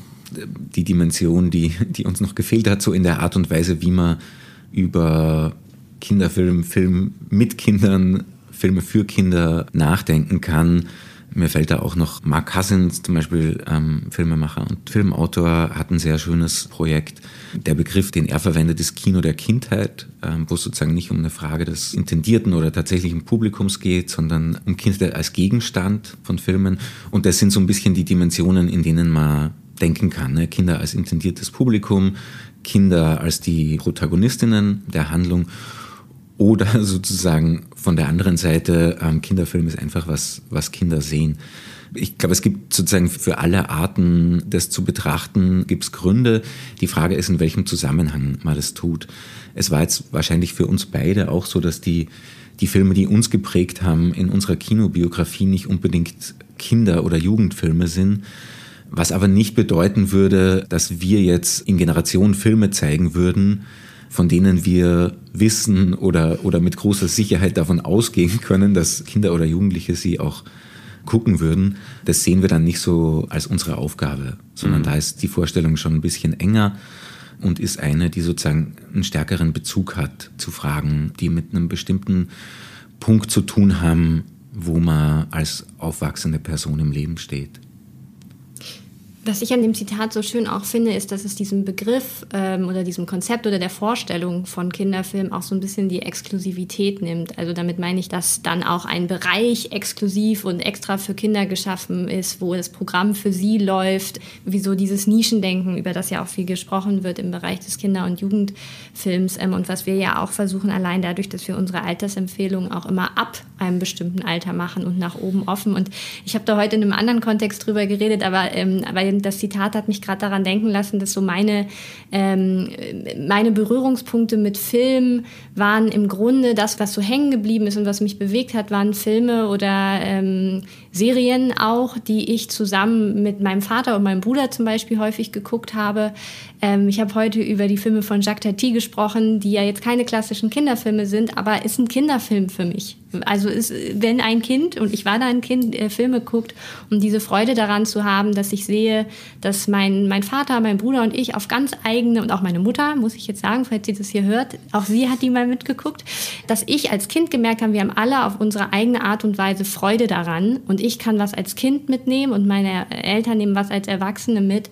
die Dimension, die, die uns noch gefehlt hat, so in der Art und Weise, wie man über Kinderfilm, Film mit Kindern, Filme für Kinder nachdenken kann, Mir fällt da auch noch Mark Cousins, zum Beispiel ähm, Filmemacher und Filmautor, hat ein sehr schönes Projekt. Der Begriff, den er verwendet, ist Kino der Kindheit, ähm, wo es sozusagen nicht um eine Frage des intendierten oder tatsächlichen Publikums geht, sondern um Kindheit als Gegenstand von Filmen. Und das sind so ein bisschen die Dimensionen, in denen man denken kann. Ne? Kinder als intendiertes Publikum, Kinder als die Protagonistinnen der Handlung oder sozusagen von der anderen Seite, ähm, Kinderfilm ist einfach was, was Kinder sehen. Ich glaube, es gibt sozusagen für alle Arten, das zu betrachten, gibt es Gründe. Die Frage ist, in welchem Zusammenhang man das tut. Es war jetzt wahrscheinlich für uns beide auch so, dass die, die Filme, die uns geprägt haben, in unserer Kinobiografie nicht unbedingt Kinder- oder Jugendfilme sind. Was aber nicht bedeuten würde, dass wir jetzt in Generationen Filme zeigen würden, von denen wir wissen oder, oder mit großer Sicherheit davon ausgehen können, dass Kinder oder Jugendliche sie auch gucken würden, das sehen wir dann nicht so als unsere Aufgabe, sondern mhm. da ist die Vorstellung schon ein bisschen enger und ist eine, die sozusagen einen stärkeren Bezug hat zu Fragen, die mit einem bestimmten Punkt zu tun haben, wo man als aufwachsende Person im Leben steht. Was ich an dem Zitat so schön auch finde, ist, dass es diesem Begriff ähm, oder diesem Konzept oder der Vorstellung von Kinderfilm auch so ein bisschen die Exklusivität nimmt. Also damit meine ich, dass dann auch ein Bereich exklusiv und extra für Kinder geschaffen ist, wo das Programm für sie läuft, wieso dieses Nischendenken, über das ja auch viel gesprochen wird im Bereich des Kinder- und Jugendfilms ähm, und was wir ja auch versuchen, allein dadurch, dass wir unsere Altersempfehlungen auch immer ab einem bestimmten Alter machen und nach oben offen. Und ich habe da heute in einem anderen Kontext drüber geredet, aber ähm, weil das Zitat hat mich gerade daran denken lassen, dass so meine, ähm, meine Berührungspunkte mit Film waren im Grunde das, was so hängen geblieben ist und was mich bewegt hat, waren Filme oder ähm, Serien auch, die ich zusammen mit meinem Vater und meinem Bruder zum Beispiel häufig geguckt habe. Ähm, ich habe heute über die Filme von Jacques Tati gesprochen, die ja jetzt keine klassischen Kinderfilme sind, aber ist ein Kinderfilm für mich. Also ist, wenn ein Kind, und ich war da ein Kind, äh, Filme guckt, um diese Freude daran zu haben, dass ich sehe, dass mein, mein Vater, mein Bruder und ich auf ganz eigene, und auch meine Mutter, muss ich jetzt sagen, falls sie das hier hört, auch sie hat die mal mitgeguckt, dass ich als Kind gemerkt habe, wir haben alle auf unsere eigene Art und Weise Freude daran und ich kann was als Kind mitnehmen und meine Eltern nehmen was als Erwachsene mit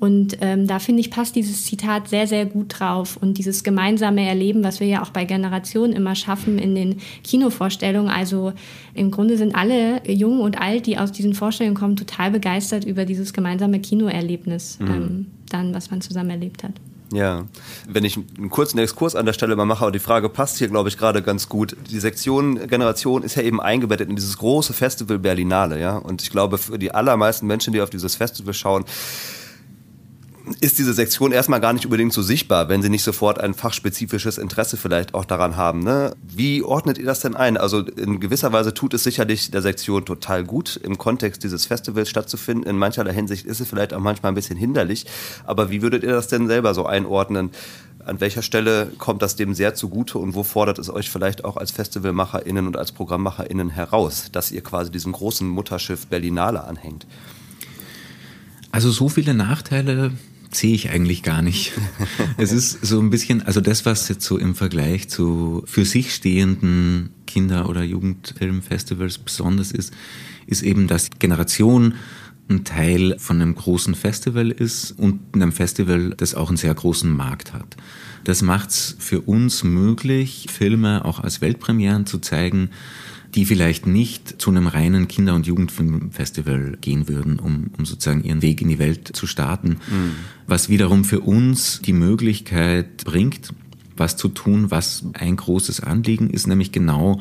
und ähm, da finde ich, passt dieses Zitat sehr, sehr gut drauf. Und dieses gemeinsame Erleben, was wir ja auch bei Generationen immer schaffen in den Kinovorstellungen. Also im Grunde sind alle, jung und alt, die aus diesen Vorstellungen kommen, total begeistert über dieses gemeinsame Kinoerlebnis, mhm. ähm, dann, was man zusammen erlebt hat. Ja, wenn ich einen kurzen Exkurs an der Stelle mal mache, aber die Frage passt hier, glaube ich, gerade ganz gut. Die Sektion Generation ist ja eben eingebettet in dieses große Festival Berlinale, ja. Und ich glaube, für die allermeisten Menschen, die auf dieses Festival schauen, ist diese Sektion erstmal gar nicht unbedingt so sichtbar, wenn sie nicht sofort ein fachspezifisches Interesse vielleicht auch daran haben. Ne? Wie ordnet ihr das denn ein? Also in gewisser Weise tut es sicherlich der Sektion total gut, im Kontext dieses Festivals stattzufinden. In mancherlei Hinsicht ist es vielleicht auch manchmal ein bisschen hinderlich. Aber wie würdet ihr das denn selber so einordnen? An welcher Stelle kommt das dem sehr zugute und wo fordert es euch vielleicht auch als FestivalmacherInnen und als ProgrammmacherInnen heraus, dass ihr quasi diesem großen Mutterschiff Berlinale anhängt? Also so viele Nachteile sehe ich eigentlich gar nicht. es ist so ein bisschen, also das, was jetzt so im Vergleich zu für sich stehenden Kinder- oder Jugendfilmfestivals besonders ist, ist eben, dass Generation ein Teil von einem großen Festival ist und einem Festival, das auch einen sehr großen Markt hat. Das macht es für uns möglich, Filme auch als Weltpremieren zu zeigen, die vielleicht nicht zu einem reinen Kinder- und Jugendfilmfestival gehen würden, um, um sozusagen ihren Weg in die Welt zu starten. Mhm. Was wiederum für uns die Möglichkeit bringt, was zu tun, was ein großes Anliegen ist, nämlich genau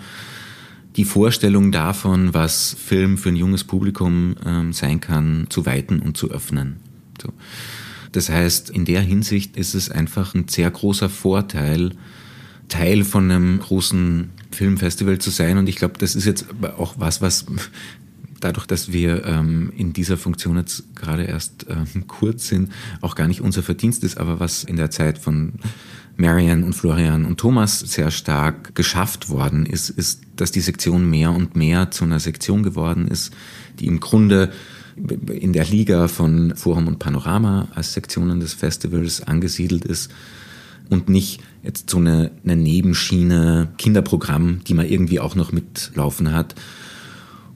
die Vorstellung davon, was Film für ein junges Publikum ähm, sein kann, zu weiten und zu öffnen. So. Das heißt, in der Hinsicht ist es einfach ein sehr großer Vorteil, Teil von einem großen Filmfestival zu sein. Und ich glaube, das ist jetzt auch was, was dadurch, dass wir ähm, in dieser Funktion jetzt gerade erst ähm, kurz sind, auch gar nicht unser Verdienst ist, aber was in der Zeit von Marian und Florian und Thomas sehr stark geschafft worden ist, ist, dass die Sektion mehr und mehr zu einer Sektion geworden ist, die im Grunde in der Liga von Forum und Panorama als Sektionen des Festivals angesiedelt ist und nicht jetzt so eine, eine Nebenschiene, Kinderprogramm, die man irgendwie auch noch mitlaufen hat.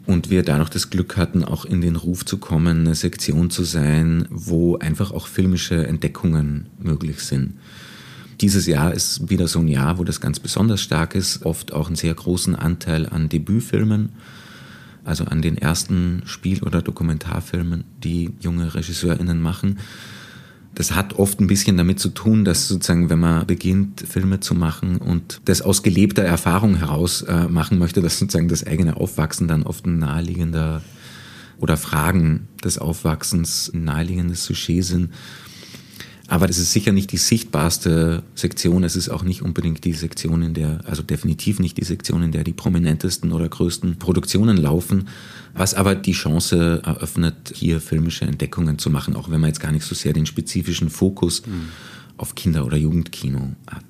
Und wir dadurch das Glück hatten, auch in den Ruf zu kommen, eine Sektion zu sein, wo einfach auch filmische Entdeckungen möglich sind. Dieses Jahr ist wieder so ein Jahr, wo das ganz besonders stark ist, oft auch einen sehr großen Anteil an Debütfilmen, also an den ersten Spiel- oder Dokumentarfilmen, die junge Regisseurinnen machen. Das hat oft ein bisschen damit zu tun, dass sozusagen, wenn man beginnt, Filme zu machen und das aus gelebter Erfahrung heraus äh, machen möchte, dass sozusagen das eigene Aufwachsen dann oft ein naheliegender oder Fragen des Aufwachsens ein naheliegendes Sujet sind. Aber das ist sicher nicht die sichtbarste Sektion. Es ist auch nicht unbedingt die Sektion, in der, also definitiv nicht die Sektion, in der die prominentesten oder größten Produktionen laufen. Was aber die Chance eröffnet, hier filmische Entdeckungen zu machen, auch wenn man jetzt gar nicht so sehr den spezifischen Fokus mhm. auf Kinder- oder Jugendkino hat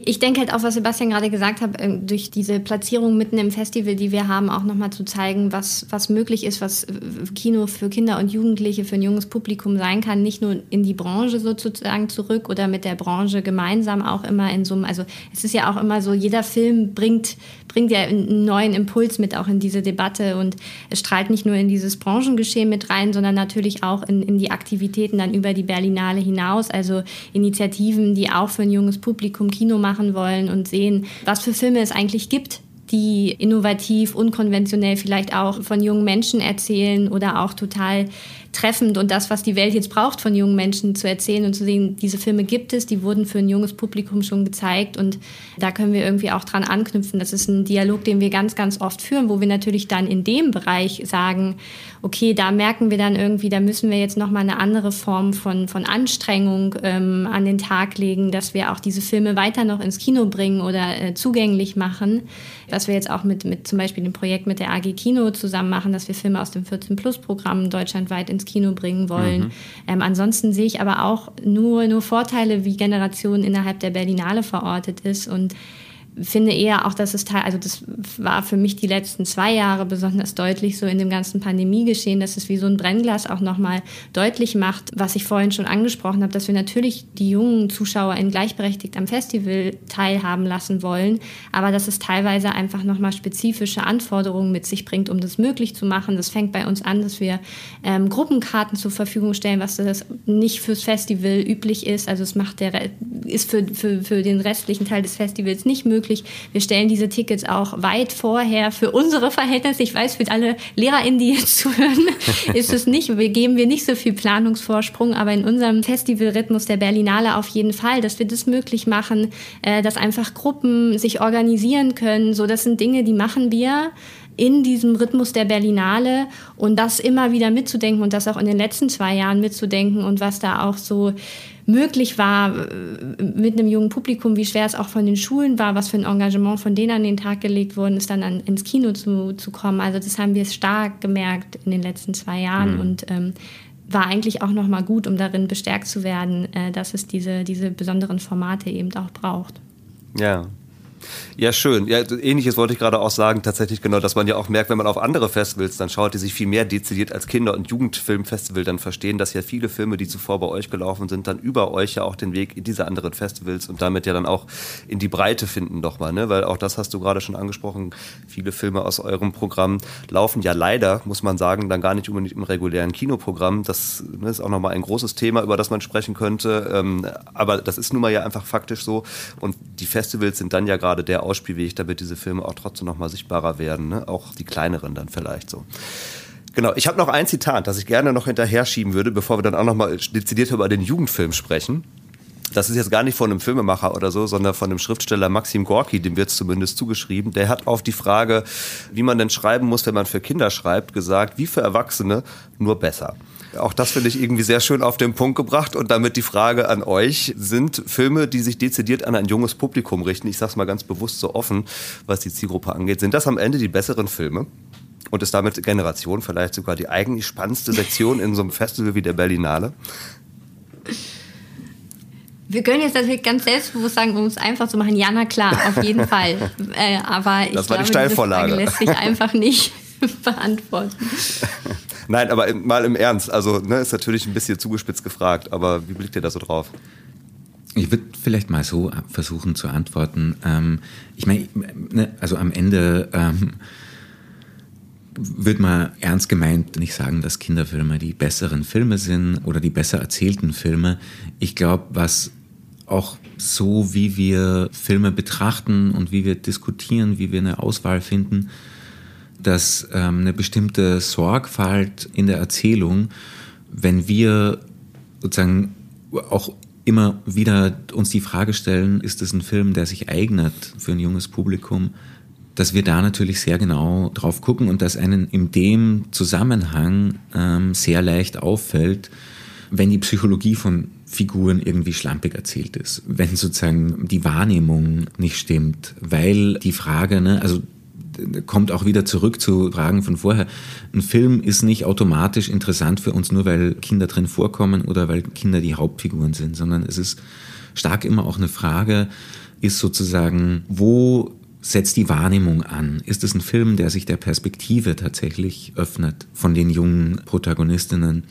ich denke halt auch, was Sebastian gerade gesagt hat, ähm, durch diese Platzierung mitten im Festival, die wir haben, auch nochmal zu zeigen, was, was möglich ist, was äh, Kino für Kinder und Jugendliche, für ein junges Publikum sein kann, nicht nur in die Branche sozusagen zurück oder mit der Branche gemeinsam auch immer in so einem, also es ist ja auch immer so, jeder Film bringt, bringt ja einen neuen Impuls mit auch in diese Debatte und es strahlt nicht nur in dieses Branchengeschehen mit rein, sondern natürlich auch in, in die Aktivitäten dann über die Berlinale hinaus, also Initiativen, die auch für ein junges Publikum Kino machen, machen wollen und sehen, was für Filme es eigentlich gibt, die innovativ, unkonventionell vielleicht auch von jungen Menschen erzählen oder auch total treffend und das, was die Welt jetzt braucht, von jungen Menschen zu erzählen und zu sehen, diese Filme gibt es, die wurden für ein junges Publikum schon gezeigt und da können wir irgendwie auch dran anknüpfen. Das ist ein Dialog, den wir ganz, ganz oft führen, wo wir natürlich dann in dem Bereich sagen, okay, da merken wir dann irgendwie, da müssen wir jetzt nochmal eine andere Form von, von Anstrengung ähm, an den Tag legen, dass wir auch diese Filme weiter noch ins Kino bringen oder äh, zugänglich machen. Was wir jetzt auch mit, mit zum Beispiel dem Projekt mit der AG Kino zusammen machen, dass wir Filme aus dem 14-Plus-Programm deutschlandweit ins Kino bringen wollen. Mhm. Ähm, ansonsten sehe ich aber auch nur, nur Vorteile, wie Generation innerhalb der Berlinale verortet ist und finde eher auch, dass es Teil, also das war für mich die letzten zwei Jahre besonders deutlich so in dem ganzen Pandemiegeschehen, dass es wie so ein Brennglas auch nochmal deutlich macht, was ich vorhin schon angesprochen habe, dass wir natürlich die jungen ZuschauerInnen gleichberechtigt am Festival teilhaben lassen wollen, aber dass es teilweise einfach nochmal spezifische Anforderungen mit sich bringt, um das möglich zu machen. Das fängt bei uns an, dass wir ähm, Gruppenkarten zur Verfügung stellen, was das nicht fürs Festival üblich ist. Also es macht der, ist für, für, für den restlichen Teil des Festivals nicht möglich möglich. Wir stellen diese Tickets auch weit vorher für unsere Verhältnisse. Ich weiß, für alle LehrerInnen, die jetzt zuhören, ist es nicht, wir geben wir nicht so viel Planungsvorsprung, aber in unserem Festivalrhythmus der Berlinale auf jeden Fall, dass wir das möglich machen, äh, dass einfach Gruppen sich organisieren können. So, das sind Dinge, die machen wir in diesem Rhythmus der Berlinale und das immer wieder mitzudenken und das auch in den letzten zwei Jahren mitzudenken und was da auch so möglich war äh, mit einem jungen Publikum, wie schwer es auch von den Schulen war, was für ein Engagement von denen an den Tag gelegt worden ist, dann an, ins Kino zu, zu kommen. Also das haben wir stark gemerkt in den letzten zwei Jahren mhm. und ähm, war eigentlich auch nochmal gut, um darin bestärkt zu werden, äh, dass es diese, diese besonderen Formate eben auch braucht. Ja, ja, schön. Ja, ähnliches wollte ich gerade auch sagen, tatsächlich genau, dass man ja auch merkt, wenn man auf andere Festivals dann schaut, die sich viel mehr dezidiert als Kinder- und Jugendfilmfestival dann verstehen, dass ja viele Filme, die zuvor bei euch gelaufen sind, dann über euch ja auch den Weg in diese anderen Festivals und damit ja dann auch in die Breite finden nochmal, ne? Weil auch das hast du gerade schon angesprochen, viele Filme aus eurem Programm laufen ja leider, muss man sagen, dann gar nicht unbedingt im regulären Kinoprogramm. Das ne, ist auch nochmal ein großes Thema, über das man sprechen könnte. Ähm, aber das ist nun mal ja einfach faktisch so. Und die Festivals sind dann ja gerade der Ausspielweg, damit diese Filme auch trotzdem noch mal sichtbarer werden, ne? auch die kleineren dann vielleicht so. Genau, ich habe noch ein Zitat, das ich gerne noch hinterher schieben würde, bevor wir dann auch noch mal dezidiert über den Jugendfilm sprechen. Das ist jetzt gar nicht von einem Filmemacher oder so, sondern von dem Schriftsteller Maxim Gorki, dem wird es zumindest zugeschrieben. Der hat auf die Frage, wie man denn schreiben muss, wenn man für Kinder schreibt, gesagt, wie für Erwachsene, nur besser. Auch das finde ich irgendwie sehr schön auf den Punkt gebracht. Und damit die Frage an euch, sind Filme, die sich dezidiert an ein junges Publikum richten, ich sage es mal ganz bewusst so offen, was die Zielgruppe angeht, sind das am Ende die besseren Filme? Und ist damit Generation vielleicht sogar die eigentlich spannendste Sektion in so einem Festival wie der Berlinale? Wir können jetzt natürlich ganz selbstbewusst sagen, um es einfach zu machen, ja, na klar, auf jeden Fall. Äh, aber ich das war glaube, die Steilvorlage. lässt sich einfach nicht beantworten. Nein, aber mal im Ernst, also ne, ist natürlich ein bisschen zugespitzt gefragt, aber wie blickt ihr da so drauf? Ich würde vielleicht mal so versuchen zu antworten. Ähm, ich meine, ne, also am Ende ähm, würde man ernst gemeint nicht sagen, dass Kinderfilme die besseren Filme sind oder die besser erzählten Filme. Ich glaube, was auch so, wie wir Filme betrachten und wie wir diskutieren, wie wir eine Auswahl finden, dass ähm, eine bestimmte Sorgfalt in der Erzählung, wenn wir sozusagen auch immer wieder uns die Frage stellen, ist es ein Film, der sich eignet für ein junges Publikum, dass wir da natürlich sehr genau drauf gucken und dass einen in dem Zusammenhang ähm, sehr leicht auffällt, wenn die Psychologie von Figuren irgendwie schlampig erzählt ist, wenn sozusagen die Wahrnehmung nicht stimmt, weil die Frage, ne, also kommt auch wieder zurück zu Fragen von vorher. Ein Film ist nicht automatisch interessant für uns, nur weil Kinder drin vorkommen oder weil Kinder die Hauptfiguren sind, sondern es ist stark immer auch eine Frage, ist sozusagen, wo setzt die Wahrnehmung an? Ist es ein Film, der sich der Perspektive tatsächlich öffnet von den jungen Protagonistinnen?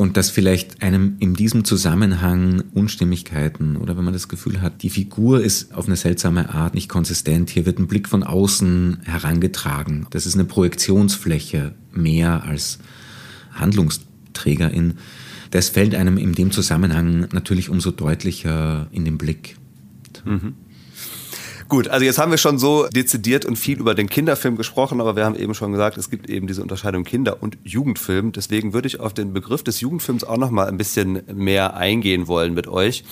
Und dass vielleicht einem in diesem Zusammenhang Unstimmigkeiten oder wenn man das Gefühl hat, die Figur ist auf eine seltsame Art nicht konsistent, hier wird ein Blick von außen herangetragen. Das ist eine Projektionsfläche mehr als Handlungsträgerin. Das fällt einem in dem Zusammenhang natürlich umso deutlicher in den Blick. Mhm. Gut, also jetzt haben wir schon so dezidiert und viel über den Kinderfilm gesprochen, aber wir haben eben schon gesagt, es gibt eben diese Unterscheidung Kinder- und Jugendfilm. Deswegen würde ich auf den Begriff des Jugendfilms auch noch mal ein bisschen mehr eingehen wollen mit euch.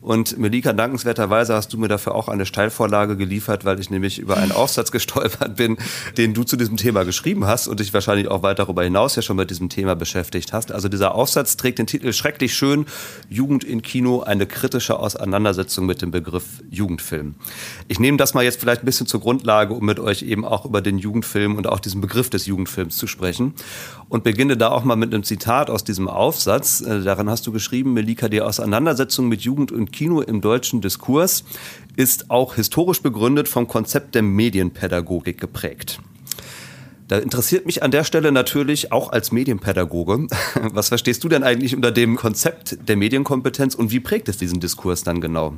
Und Melika, dankenswerterweise hast du mir dafür auch eine Steilvorlage geliefert, weil ich nämlich über einen Aufsatz gestolpert bin, den du zu diesem Thema geschrieben hast und dich wahrscheinlich auch weit darüber hinaus ja schon mit diesem Thema beschäftigt hast. Also dieser Aufsatz trägt den Titel Schrecklich schön, Jugend in Kino, eine kritische Auseinandersetzung mit dem Begriff Jugendfilm. Ich nehme das mal jetzt vielleicht ein bisschen zur Grundlage, um mit euch eben auch über den Jugendfilm und auch diesen Begriff des Jugendfilms zu sprechen und beginne da auch mal mit einem Zitat aus diesem Aufsatz. Äh, darin hast du geschrieben, Melika, die Auseinandersetzung mit Jugend und Kino im deutschen Diskurs ist auch historisch begründet vom Konzept der Medienpädagogik geprägt. Da interessiert mich an der Stelle natürlich auch als Medienpädagoge, was verstehst du denn eigentlich unter dem Konzept der Medienkompetenz und wie prägt es diesen Diskurs dann genau?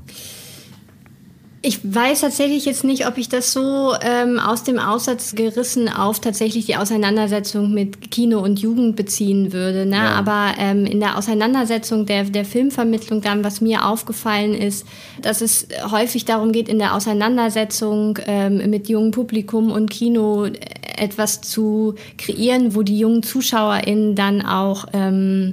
Ich weiß tatsächlich jetzt nicht, ob ich das so ähm, aus dem Aussatz gerissen auf tatsächlich die Auseinandersetzung mit Kino und Jugend beziehen würde. Ne? Ja. Aber ähm, in der Auseinandersetzung der, der Filmvermittlung dann, was mir aufgefallen ist, dass es häufig darum geht, in der Auseinandersetzung ähm, mit jungem Publikum und Kino etwas zu kreieren, wo die jungen ZuschauerInnen dann auch ähm,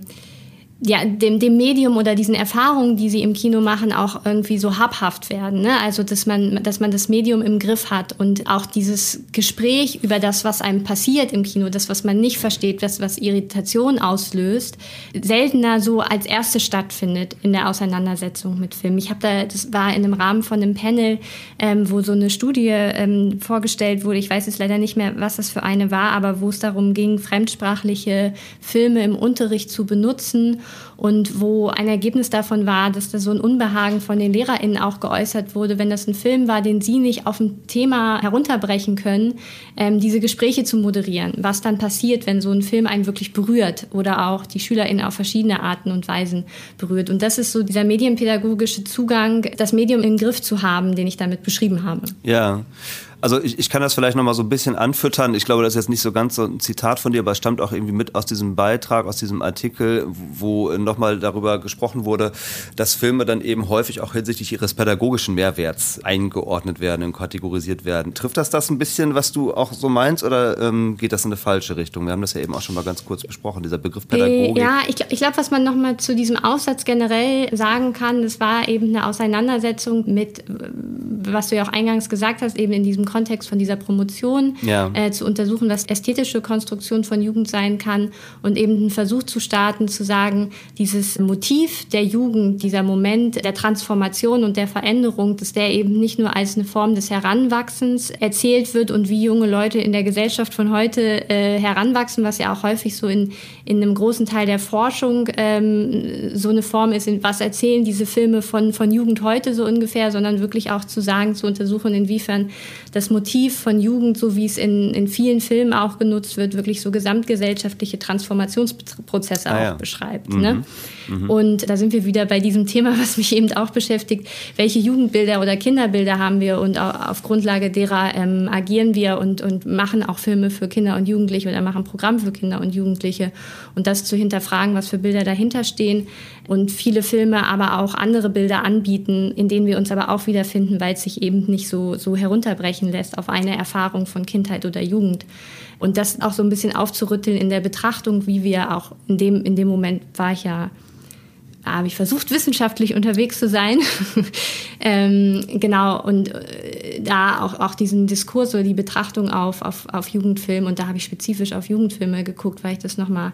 ja, dem, dem Medium oder diesen Erfahrungen, die sie im Kino machen, auch irgendwie so habhaft werden. Ne? Also, dass man, dass man das Medium im Griff hat und auch dieses Gespräch über das, was einem passiert im Kino, das, was man nicht versteht, das, was Irritation auslöst, seltener so als erste stattfindet in der Auseinandersetzung mit Film. Ich habe da, das war in einem Rahmen von einem Panel, ähm, wo so eine Studie ähm, vorgestellt wurde. Ich weiß jetzt leider nicht mehr, was das für eine war, aber wo es darum ging, fremdsprachliche Filme im Unterricht zu benutzen und wo ein Ergebnis davon war, dass da so ein Unbehagen von den LehrerInnen auch geäußert wurde, wenn das ein Film war, den sie nicht auf ein Thema herunterbrechen können, ähm, diese Gespräche zu moderieren. Was dann passiert, wenn so ein Film einen wirklich berührt oder auch die SchülerInnen auf verschiedene Arten und Weisen berührt. Und das ist so dieser medienpädagogische Zugang, das Medium im Griff zu haben, den ich damit beschrieben habe. Ja. Also ich, ich kann das vielleicht nochmal so ein bisschen anfüttern. Ich glaube, das ist jetzt nicht so ganz so ein Zitat von dir, aber es stammt auch irgendwie mit aus diesem Beitrag, aus diesem Artikel, wo nochmal darüber gesprochen wurde, dass Filme dann eben häufig auch hinsichtlich ihres pädagogischen Mehrwerts eingeordnet werden und kategorisiert werden. Trifft das das ein bisschen, was du auch so meinst, oder ähm, geht das in eine falsche Richtung? Wir haben das ja eben auch schon mal ganz kurz besprochen, dieser Begriff äh, Pädagogik. Ja, ich, ich glaube, was man nochmal zu diesem Aufsatz generell sagen kann, das war eben eine Auseinandersetzung mit, was du ja auch eingangs gesagt hast, eben in diesem Kontext von dieser Promotion ja. äh, zu untersuchen, was ästhetische Konstruktion von Jugend sein kann und eben einen Versuch zu starten, zu sagen, dieses Motiv der Jugend, dieser Moment der Transformation und der Veränderung, dass der eben nicht nur als eine Form des Heranwachsens erzählt wird und wie junge Leute in der Gesellschaft von heute äh, heranwachsen, was ja auch häufig so in, in einem großen Teil der Forschung ähm, so eine Form ist, in was erzählen diese Filme von, von Jugend heute so ungefähr, sondern wirklich auch zu sagen, zu untersuchen, inwiefern das Motiv von Jugend, so wie es in, in vielen Filmen auch genutzt wird, wirklich so gesamtgesellschaftliche Transformationsprozesse ah, ja. auch beschreibt. Mhm. Ne? Mhm. Und da sind wir wieder bei diesem Thema, was mich eben auch beschäftigt. Welche Jugendbilder oder Kinderbilder haben wir und auf Grundlage derer ähm, agieren wir und, und machen auch Filme für Kinder und Jugendliche oder machen Programme für Kinder und Jugendliche. Und das zu hinterfragen, was für Bilder dahinter stehen und viele Filme aber auch andere Bilder anbieten, in denen wir uns aber auch wiederfinden, weil es sich eben nicht so, so herunterbrechen lässt auf eine Erfahrung von Kindheit oder Jugend. Und das auch so ein bisschen aufzurütteln in der Betrachtung, wie wir auch in dem, in dem Moment war ich ja habe ich versucht, wissenschaftlich unterwegs zu sein. ähm, genau, und äh, da auch, auch diesen Diskurs oder die Betrachtung auf, auf, auf Jugendfilm und da habe ich spezifisch auf Jugendfilme geguckt, weil ich das nochmal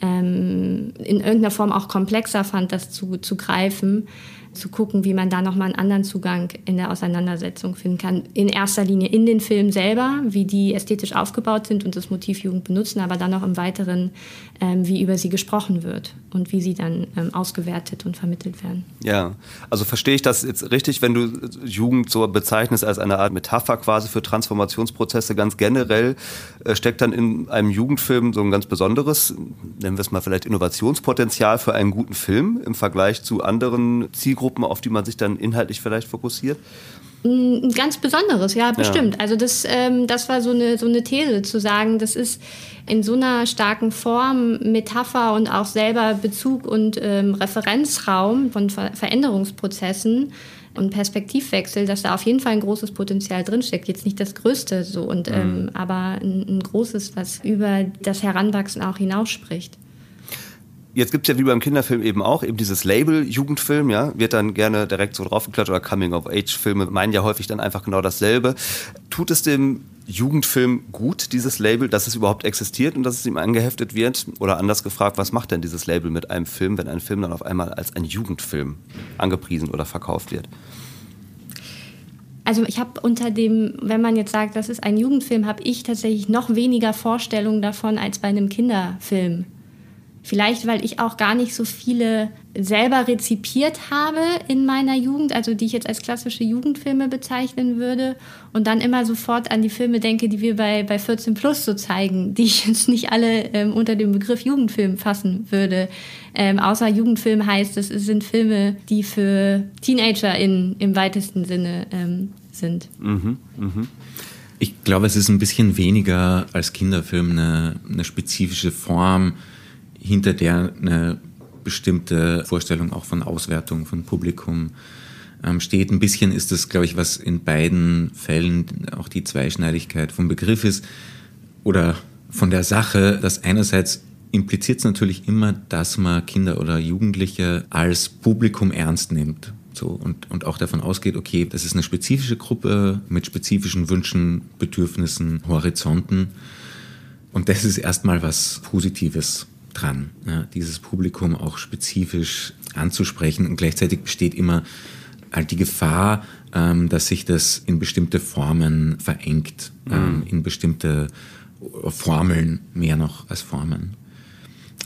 ähm, in irgendeiner Form auch komplexer fand, das zu, zu greifen zu gucken, wie man da nochmal einen anderen Zugang in der Auseinandersetzung finden kann. In erster Linie in den Filmen selber, wie die ästhetisch aufgebaut sind und das Motiv Jugend benutzen, aber dann auch im Weiteren, ähm, wie über sie gesprochen wird und wie sie dann ähm, ausgewertet und vermittelt werden. Ja, also verstehe ich das jetzt richtig, wenn du Jugend so bezeichnest als eine Art Metapher quasi für Transformationsprozesse ganz generell, äh, steckt dann in einem Jugendfilm so ein ganz besonderes, nennen wir es mal vielleicht Innovationspotenzial für einen guten Film im Vergleich zu anderen Zielgruppen, auf die man sich dann inhaltlich vielleicht fokussiert? Ein ganz besonderes, ja, bestimmt. Ja. Also das, ähm, das war so eine, so eine These, zu sagen, das ist in so einer starken Form Metapher und auch selber Bezug und ähm, Referenzraum von Ver Veränderungsprozessen und Perspektivwechsel, dass da auf jeden Fall ein großes Potenzial drinsteckt. Jetzt nicht das Größte so, und, mhm. ähm, aber ein, ein großes, was über das Heranwachsen auch hinausspricht. Jetzt gibt es ja wie beim Kinderfilm eben auch eben dieses Label Jugendfilm, ja, wird dann gerne direkt so draufgeklatscht oder Coming-of-Age-Filme meinen ja häufig dann einfach genau dasselbe. Tut es dem Jugendfilm gut, dieses Label, dass es überhaupt existiert und dass es ihm angeheftet wird? Oder anders gefragt, was macht denn dieses Label mit einem Film, wenn ein Film dann auf einmal als ein Jugendfilm angepriesen oder verkauft wird? Also ich habe unter dem, wenn man jetzt sagt, das ist ein Jugendfilm, habe ich tatsächlich noch weniger Vorstellungen davon als bei einem Kinderfilm. Vielleicht, weil ich auch gar nicht so viele selber rezipiert habe in meiner Jugend, also die ich jetzt als klassische Jugendfilme bezeichnen würde und dann immer sofort an die Filme denke, die wir bei, bei 14 Plus so zeigen, die ich jetzt nicht alle ähm, unter dem Begriff Jugendfilm fassen würde. Ähm, außer Jugendfilm heißt, es sind Filme, die für Teenager in, im weitesten Sinne ähm, sind. Mhm, mh. Ich glaube, es ist ein bisschen weniger als Kinderfilm eine, eine spezifische Form hinter der eine bestimmte Vorstellung auch von Auswertung von Publikum ähm, steht. Ein bisschen ist das, glaube ich, was in beiden Fällen auch die Zweischneidigkeit vom Begriff ist oder von der Sache, dass einerseits impliziert es natürlich immer, dass man Kinder oder Jugendliche als Publikum ernst nimmt. So, und, und auch davon ausgeht, okay, das ist eine spezifische Gruppe mit spezifischen Wünschen, Bedürfnissen, Horizonten. Und das ist erstmal was Positives dran, ja, dieses Publikum auch spezifisch anzusprechen. Und gleichzeitig besteht immer halt die Gefahr, ähm, dass sich das in bestimmte Formen verengt, mhm. ähm, in bestimmte Formeln mehr noch als Formen.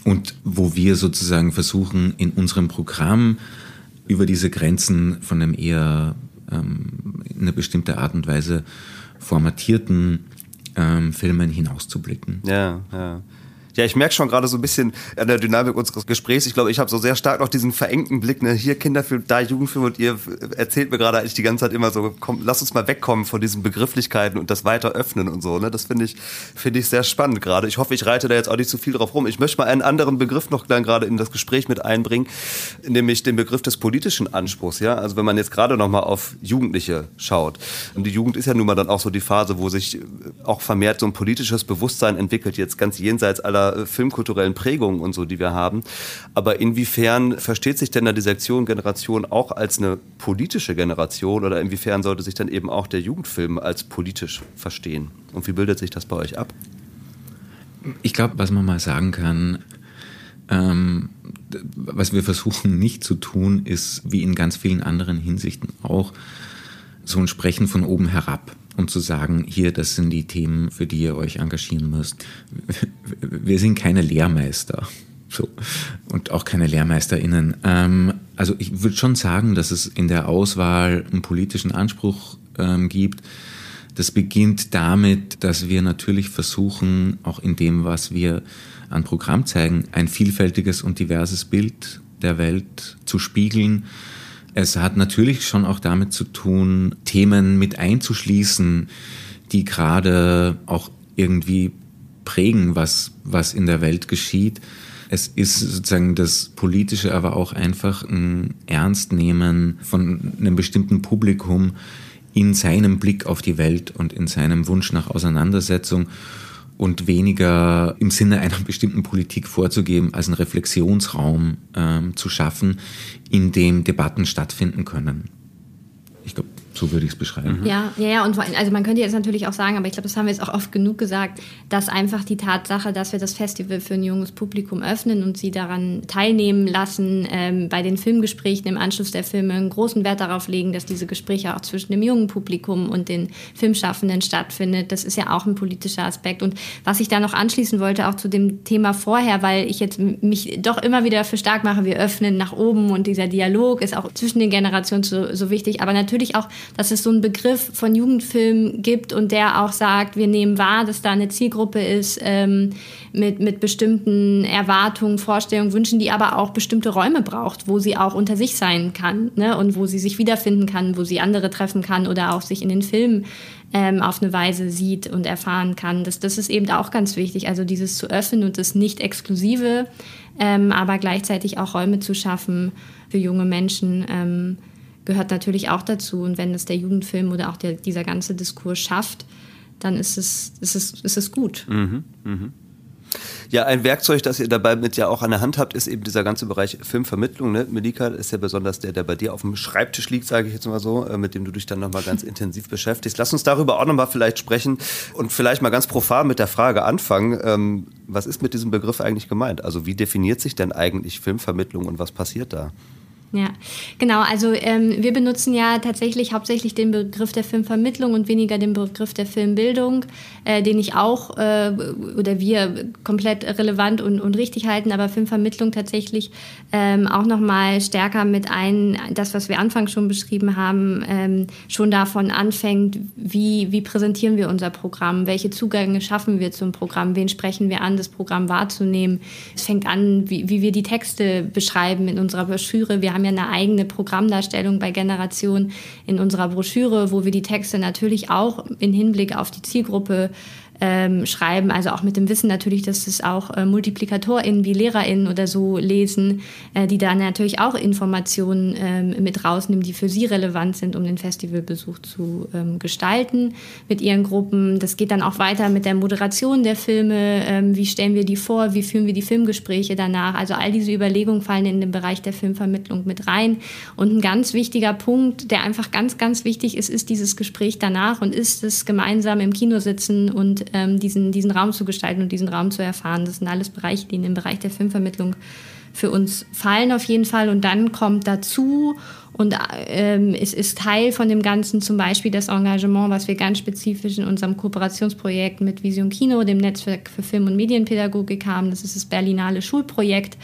Und wo wir sozusagen versuchen, in unserem Programm über diese Grenzen von einem eher ähm, in einer bestimmten Art und Weise formatierten ähm, Filmen hinauszublicken. Ja, ja. Ja, ich merke schon gerade so ein bisschen an der Dynamik unseres Gesprächs. Ich glaube, ich habe so sehr stark noch diesen verengten Blick, ne? hier Kinderfilm, da Jugendfilm und ihr erzählt mir gerade eigentlich die ganze Zeit immer so, komm, lass uns mal wegkommen von diesen Begrifflichkeiten und das weiter öffnen und so. Ne? Das finde ich, finde ich sehr spannend gerade. Ich hoffe, ich reite da jetzt auch nicht zu viel drauf rum. Ich möchte mal einen anderen Begriff noch dann gerade in das Gespräch mit einbringen, nämlich den Begriff des politischen Anspruchs. Ja, also wenn man jetzt gerade noch mal auf Jugendliche schaut. Und die Jugend ist ja nun mal dann auch so die Phase, wo sich auch vermehrt so ein politisches Bewusstsein entwickelt, jetzt ganz jenseits aller filmkulturellen Prägungen und so, die wir haben. Aber inwiefern versteht sich denn da die Sektion Generation auch als eine politische Generation oder inwiefern sollte sich dann eben auch der Jugendfilm als politisch verstehen? Und wie bildet sich das bei euch ab? Ich glaube, was man mal sagen kann, ähm, was wir versuchen nicht zu tun, ist wie in ganz vielen anderen Hinsichten auch so ein Sprechen von oben herab und zu sagen, hier, das sind die Themen, für die ihr euch engagieren müsst. Wir sind keine Lehrmeister. So. Und auch keine LehrmeisterInnen. Ähm, also ich würde schon sagen, dass es in der Auswahl einen politischen Anspruch ähm, gibt. Das beginnt damit, dass wir natürlich versuchen, auch in dem, was wir an Programm zeigen, ein vielfältiges und diverses Bild der Welt zu spiegeln. Es hat natürlich schon auch damit zu tun, Themen mit einzuschließen, die gerade auch irgendwie prägen, was, was in der Welt geschieht. Es ist sozusagen das Politische, aber auch einfach ein Ernstnehmen von einem bestimmten Publikum in seinem Blick auf die Welt und in seinem Wunsch nach Auseinandersetzung und weniger im Sinne einer bestimmten Politik vorzugeben, als einen Reflexionsraum ähm, zu schaffen, in dem Debatten stattfinden können. Ich glaube, so würde ich es beschreiben. Ja, ja, ja. Und also man könnte jetzt natürlich auch sagen, aber ich glaube, das haben wir jetzt auch oft genug gesagt, dass einfach die Tatsache, dass wir das Festival für ein junges Publikum öffnen und sie daran teilnehmen lassen, ähm, bei den Filmgesprächen im Anschluss der Filme einen großen Wert darauf legen, dass diese Gespräche auch zwischen dem jungen Publikum und den Filmschaffenden stattfindet. Das ist ja auch ein politischer Aspekt. Und was ich da noch anschließen wollte, auch zu dem Thema vorher, weil ich jetzt mich doch immer wieder für stark mache, wir öffnen nach oben und dieser Dialog ist auch zwischen den Generationen so, so wichtig, aber natürlich auch dass es so einen Begriff von Jugendfilm gibt und der auch sagt, wir nehmen wahr, dass da eine Zielgruppe ist ähm, mit, mit bestimmten Erwartungen, Vorstellungen, Wünschen, die aber auch bestimmte Räume braucht, wo sie auch unter sich sein kann ne? und wo sie sich wiederfinden kann, wo sie andere treffen kann oder auch sich in den Filmen ähm, auf eine Weise sieht und erfahren kann. Das, das ist eben auch ganz wichtig, also dieses zu öffnen und das Nicht-Exklusive, ähm, aber gleichzeitig auch Räume zu schaffen für junge Menschen, ähm, gehört natürlich auch dazu. Und wenn es der Jugendfilm oder auch der, dieser ganze Diskurs schafft, dann ist es, ist es, ist es gut. Mhm, mh. Ja, ein Werkzeug, das ihr dabei mit ja auch an der Hand habt, ist eben dieser ganze Bereich Filmvermittlung. Ne? Melika ist ja besonders der, der bei dir auf dem Schreibtisch liegt, sage ich jetzt mal so, äh, mit dem du dich dann nochmal ganz intensiv beschäftigst. Lass uns darüber auch nochmal vielleicht sprechen und vielleicht mal ganz profan mit der Frage anfangen. Ähm, was ist mit diesem Begriff eigentlich gemeint? Also wie definiert sich denn eigentlich Filmvermittlung und was passiert da? Ja, genau. Also ähm, wir benutzen ja tatsächlich hauptsächlich den Begriff der Filmvermittlung und weniger den Begriff der Filmbildung, äh, den ich auch äh, oder wir komplett relevant und, und richtig halten, aber Filmvermittlung tatsächlich ähm, auch nochmal stärker mit ein, das, was wir anfangs schon beschrieben haben, ähm, schon davon anfängt, wie, wie präsentieren wir unser Programm, welche Zugänge schaffen wir zum Programm, wen sprechen wir an, das Programm wahrzunehmen. Es fängt an, wie, wie wir die Texte beschreiben in unserer Broschüre. Wir haben ja eine eigene Programmdarstellung bei Generation in unserer Broschüre, wo wir die Texte natürlich auch in Hinblick auf die Zielgruppe ähm, schreiben, also auch mit dem Wissen natürlich, dass es auch äh, MultiplikatorInnen wie LehrerInnen oder so lesen, äh, die dann natürlich auch Informationen ähm, mit rausnehmen, die für sie relevant sind, um den Festivalbesuch zu ähm, gestalten mit ihren Gruppen. Das geht dann auch weiter mit der Moderation der Filme, ähm, wie stellen wir die vor, wie führen wir die Filmgespräche danach. Also all diese Überlegungen fallen in den Bereich der Filmvermittlung mit rein. Und ein ganz wichtiger Punkt, der einfach ganz, ganz wichtig ist, ist dieses Gespräch danach und ist es gemeinsam im Kino sitzen und ähm, diesen, diesen Raum zu gestalten und diesen Raum zu erfahren. Das sind alles Bereiche, die in den Bereich der Filmvermittlung für uns fallen auf jeden Fall. Und dann kommt dazu und ähm, es ist Teil von dem Ganzen zum Beispiel das Engagement, was wir ganz spezifisch in unserem Kooperationsprojekt mit Vision Kino, dem Netzwerk für Film- und Medienpädagogik haben. Das ist das Berlinale Schulprojekt,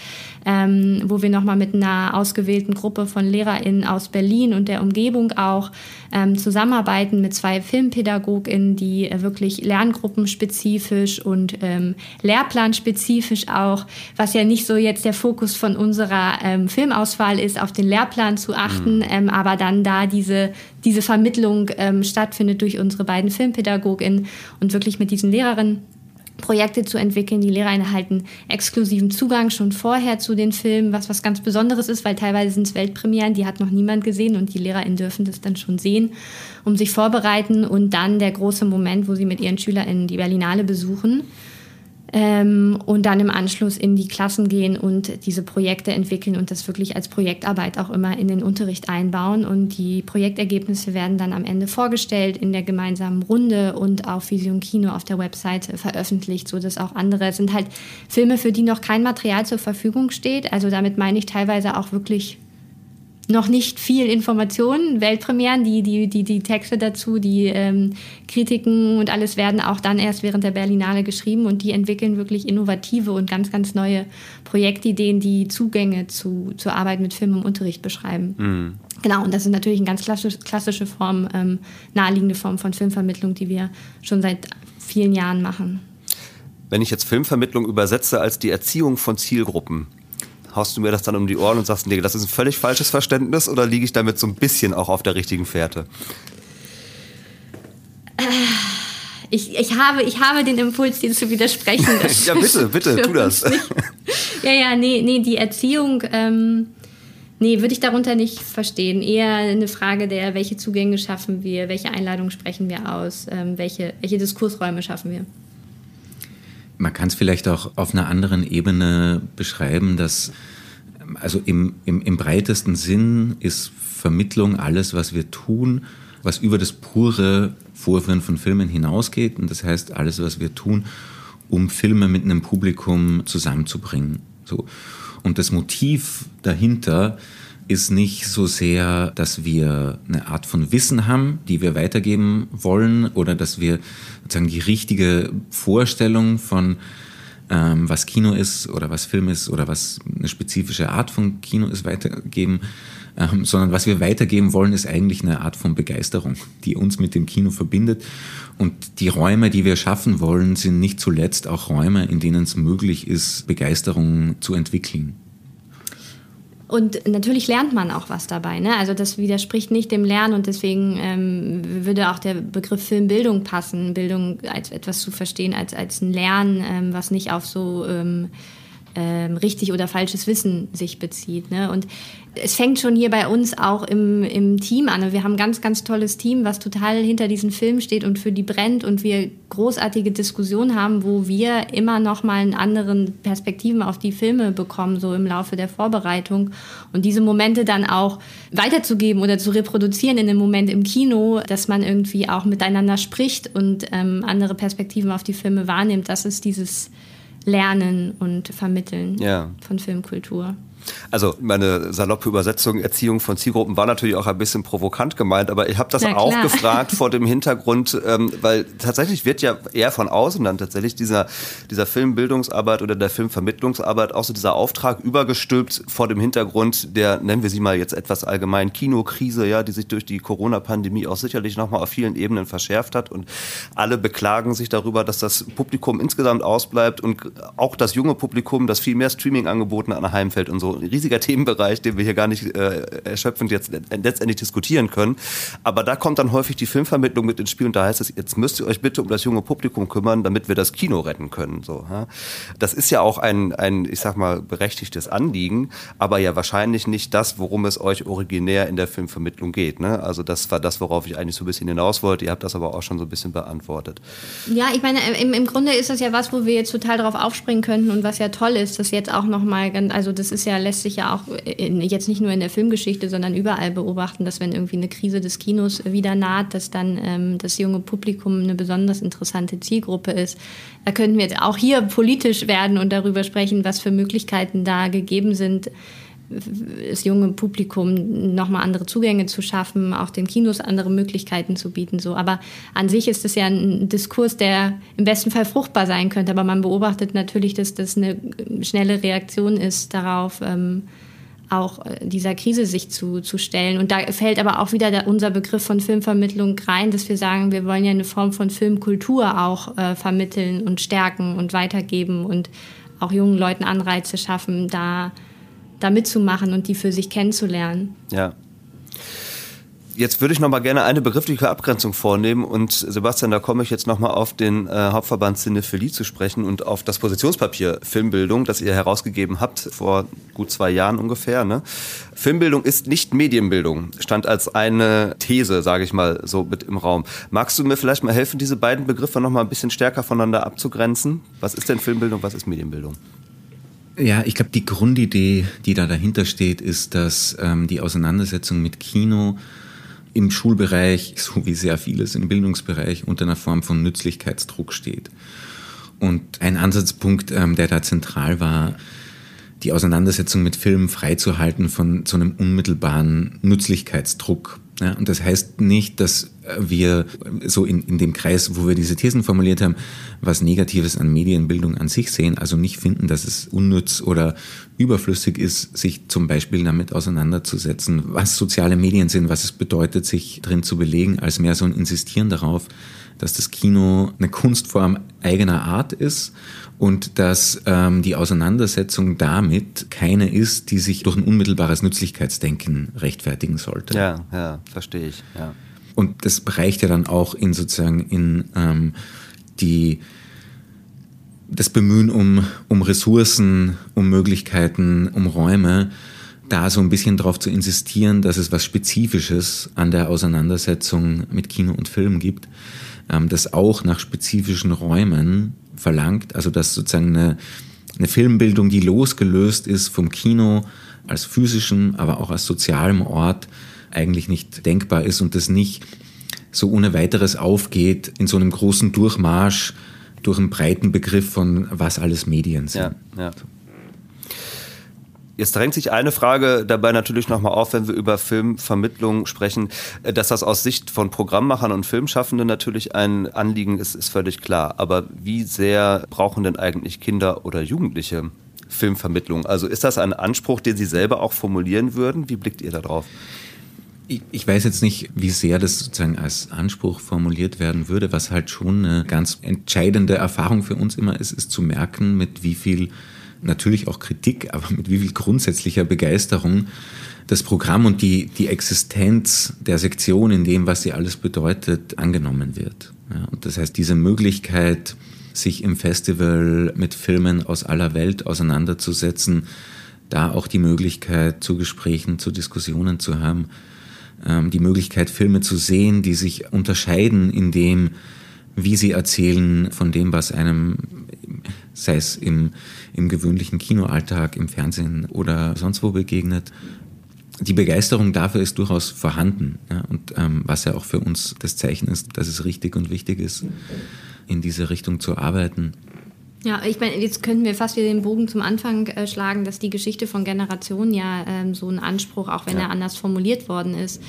ähm, wo wir nochmal mit einer ausgewählten Gruppe von LehrerInnen aus Berlin und der Umgebung auch ähm, zusammenarbeiten mit zwei FilmpädagogInnen, die äh, wirklich lerngruppenspezifisch und ähm, lehrplanspezifisch auch, was ja nicht so jetzt der Fokus von unserer ähm, Filmauswahl ist, auf den Lehrplan zu achten, mhm. ähm, aber dann da diese, diese Vermittlung ähm, stattfindet durch unsere beiden FilmpädagogInnen und wirklich mit diesen Lehrerinnen Projekte zu entwickeln. Die Lehrer erhalten exklusiven Zugang schon vorher zu den Filmen, was was ganz Besonderes ist, weil teilweise sind es Weltpremieren, die hat noch niemand gesehen und die LehrerInnen dürfen das dann schon sehen, um sich vorbereiten und dann der große Moment, wo sie mit ihren SchülerInnen die Berlinale besuchen ähm, und dann im Anschluss in die Klassen gehen und diese Projekte entwickeln und das wirklich als Projektarbeit auch immer in den Unterricht einbauen. Und die Projektergebnisse werden dann am Ende vorgestellt in der gemeinsamen Runde und auf Vision Kino auf der Webseite veröffentlicht, sodass auch andere, es sind halt Filme, für die noch kein Material zur Verfügung steht. Also damit meine ich teilweise auch wirklich noch nicht viel Informationen, Weltpremieren, die, die, die, die Texte dazu, die ähm, Kritiken und alles werden auch dann erst während der Berlinale geschrieben und die entwickeln wirklich innovative und ganz, ganz neue Projektideen, die Zugänge zu, zur Arbeit mit Film im Unterricht beschreiben. Mhm. Genau, und das ist natürlich eine ganz klassisch, klassische Form, ähm, naheliegende Form von Filmvermittlung, die wir schon seit vielen Jahren machen. Wenn ich jetzt Filmvermittlung übersetze als die Erziehung von Zielgruppen, haust du mir das dann um die Ohren und sagst, nee, das ist ein völlig falsches Verständnis oder liege ich damit so ein bisschen auch auf der richtigen Fährte? Ich, ich, habe, ich habe den Impuls, dir zu widersprechen. ja, bitte, bitte, tu das. ja, ja, nee, nee, die Erziehung, ähm, nee, würde ich darunter nicht verstehen. Eher eine Frage der, welche Zugänge schaffen wir, welche Einladungen sprechen wir aus, ähm, welche, welche Diskursräume schaffen wir. Man kann es vielleicht auch auf einer anderen Ebene beschreiben, dass also im, im, im breitesten Sinn ist Vermittlung alles, was wir tun, was über das pure Vorführen von Filmen hinausgeht. Und das heißt, alles, was wir tun, um Filme mit einem Publikum zusammenzubringen. So. Und das Motiv dahinter ist nicht so sehr, dass wir eine Art von Wissen haben, die wir weitergeben wollen, oder dass wir sozusagen die richtige Vorstellung von ähm, was Kino ist oder was Film ist oder was eine spezifische Art von Kino ist, weitergeben, ähm, sondern was wir weitergeben wollen, ist eigentlich eine Art von Begeisterung, die uns mit dem Kino verbindet. Und die Räume, die wir schaffen wollen, sind nicht zuletzt auch Räume, in denen es möglich ist, Begeisterung zu entwickeln. Und natürlich lernt man auch was dabei. Ne? Also das widerspricht nicht dem Lernen und deswegen ähm, würde auch der Begriff Filmbildung passen, Bildung als etwas zu verstehen, als, als ein Lernen, ähm, was nicht auf so ähm, ähm, richtig oder falsches Wissen sich bezieht. Ne? Und es fängt schon hier bei uns auch im, im Team an. Wir haben ein ganz, ganz tolles Team, was total hinter diesen Film steht und für die brennt und wir großartige Diskussionen haben, wo wir immer noch mal einen anderen Perspektiven auf die Filme bekommen, so im Laufe der Vorbereitung. Und diese Momente dann auch weiterzugeben oder zu reproduzieren in einem Moment im Kino, dass man irgendwie auch miteinander spricht und ähm, andere Perspektiven auf die Filme wahrnimmt, das ist dieses Lernen und Vermitteln ja. von Filmkultur. Also meine saloppe Übersetzung Erziehung von Zielgruppen war natürlich auch ein bisschen provokant gemeint, aber ich habe das auch gefragt vor dem Hintergrund, ähm, weil tatsächlich wird ja eher von außen dann tatsächlich dieser, dieser Filmbildungsarbeit oder der Filmvermittlungsarbeit auch so dieser Auftrag übergestülpt vor dem Hintergrund der, nennen wir sie mal jetzt etwas allgemein, Kinokrise, ja, die sich durch die Corona-Pandemie auch sicherlich nochmal auf vielen Ebenen verschärft hat. Und alle beklagen sich darüber, dass das Publikum insgesamt ausbleibt und auch das junge Publikum, das viel mehr Streaming-Angeboten anheimfällt und so ein riesiger Themenbereich, den wir hier gar nicht äh, erschöpfend jetzt letztendlich diskutieren können. Aber da kommt dann häufig die Filmvermittlung mit ins Spiel und da heißt es, jetzt müsst ihr euch bitte um das junge Publikum kümmern, damit wir das Kino retten können. So, ja? Das ist ja auch ein, ein, ich sag mal, berechtigtes Anliegen, aber ja wahrscheinlich nicht das, worum es euch originär in der Filmvermittlung geht. Ne? Also das war das, worauf ich eigentlich so ein bisschen hinaus wollte. Ihr habt das aber auch schon so ein bisschen beantwortet. Ja, ich meine, im, im Grunde ist das ja was, wo wir jetzt total drauf aufspringen könnten und was ja toll ist, dass jetzt auch nochmal, also das ist ja lässt sich ja auch in, jetzt nicht nur in der Filmgeschichte, sondern überall beobachten, dass wenn irgendwie eine Krise des Kinos wieder naht, dass dann ähm, das junge Publikum eine besonders interessante Zielgruppe ist. Da könnten wir jetzt auch hier politisch werden und darüber sprechen, was für Möglichkeiten da gegeben sind das junge Publikum nochmal andere Zugänge zu schaffen, auch den Kinos andere Möglichkeiten zu bieten. So. Aber an sich ist es ja ein Diskurs, der im besten Fall fruchtbar sein könnte. Aber man beobachtet natürlich, dass das eine schnelle Reaktion ist darauf, ähm, auch äh, dieser Krise sich zu, zu stellen. Und da fällt aber auch wieder der, unser Begriff von Filmvermittlung rein, dass wir sagen, wir wollen ja eine Form von Filmkultur auch äh, vermitteln und stärken und weitergeben und auch jungen Leuten Anreize schaffen, da da mitzumachen und die für sich kennenzulernen. Ja. Jetzt würde ich noch mal gerne eine begriffliche Abgrenzung vornehmen und Sebastian, da komme ich jetzt noch mal auf den äh, Hauptverband Cinephilie zu sprechen und auf das Positionspapier Filmbildung, das ihr herausgegeben habt vor gut zwei Jahren ungefähr. Ne? Filmbildung ist nicht Medienbildung, stand als eine These, sage ich mal, so mit im Raum. Magst du mir vielleicht mal helfen, diese beiden Begriffe noch mal ein bisschen stärker voneinander abzugrenzen? Was ist denn Filmbildung, was ist Medienbildung? Ja, ich glaube, die Grundidee, die da dahinter steht, ist, dass ähm, die Auseinandersetzung mit Kino im Schulbereich, so wie sehr vieles im Bildungsbereich, unter einer Form von Nützlichkeitsdruck steht. Und ein Ansatzpunkt, ähm, der da zentral war, die Auseinandersetzung mit Filmen freizuhalten von so einem unmittelbaren Nützlichkeitsdruck. Ja, und das heißt nicht, dass wir so in, in dem Kreis, wo wir diese Thesen formuliert haben, was Negatives an Medienbildung an sich sehen, also nicht finden, dass es unnütz oder überflüssig ist, sich zum Beispiel damit auseinanderzusetzen, was soziale Medien sind, was es bedeutet, sich drin zu belegen, als mehr so ein Insistieren darauf, dass das Kino eine Kunstform eigener Art ist und dass ähm, die Auseinandersetzung damit keine ist, die sich durch ein unmittelbares Nützlichkeitsdenken rechtfertigen sollte. Ja, ja, verstehe ich. Ja. Und das reicht ja dann auch in sozusagen in ähm, die das Bemühen um, um Ressourcen, um Möglichkeiten, um Räume, da so ein bisschen darauf zu insistieren, dass es was Spezifisches an der Auseinandersetzung mit Kino und Film gibt, ähm, das auch nach spezifischen Räumen verlangt, also dass sozusagen eine, eine Filmbildung, die losgelöst ist vom Kino als physischen, aber auch als sozialem Ort, eigentlich nicht denkbar ist und das nicht so ohne weiteres aufgeht in so einem großen Durchmarsch durch einen breiten Begriff von was alles Medien sind. Ja, ja. Jetzt drängt sich eine Frage dabei natürlich nochmal auf, wenn wir über Filmvermittlung sprechen. Dass das aus Sicht von Programmmachern und Filmschaffenden natürlich ein Anliegen ist, ist völlig klar. Aber wie sehr brauchen denn eigentlich Kinder oder Jugendliche Filmvermittlung? Also ist das ein Anspruch, den Sie selber auch formulieren würden? Wie blickt ihr da drauf? Ich, ich weiß jetzt nicht, wie sehr das sozusagen als Anspruch formuliert werden würde. Was halt schon eine ganz entscheidende Erfahrung für uns immer ist, ist zu merken, mit wie viel natürlich auch Kritik, aber mit wie viel grundsätzlicher Begeisterung das Programm und die, die Existenz der Sektion in dem, was sie alles bedeutet, angenommen wird. Ja, und das heißt, diese Möglichkeit, sich im Festival mit Filmen aus aller Welt auseinanderzusetzen, da auch die Möglichkeit zu Gesprächen, zu Diskussionen zu haben, ähm, die Möglichkeit, Filme zu sehen, die sich unterscheiden in dem, wie sie erzählen von dem, was einem, sei es im, im gewöhnlichen Kinoalltag, im Fernsehen oder sonst wo begegnet. Die Begeisterung dafür ist durchaus vorhanden. Ja, und ähm, was ja auch für uns das Zeichen ist, dass es richtig und wichtig ist, in diese Richtung zu arbeiten. Ja, ich meine, jetzt könnten wir fast wieder den Bogen zum Anfang äh, schlagen, dass die Geschichte von Generationen ja ähm, so einen Anspruch, auch wenn ja. er anders formuliert worden ist,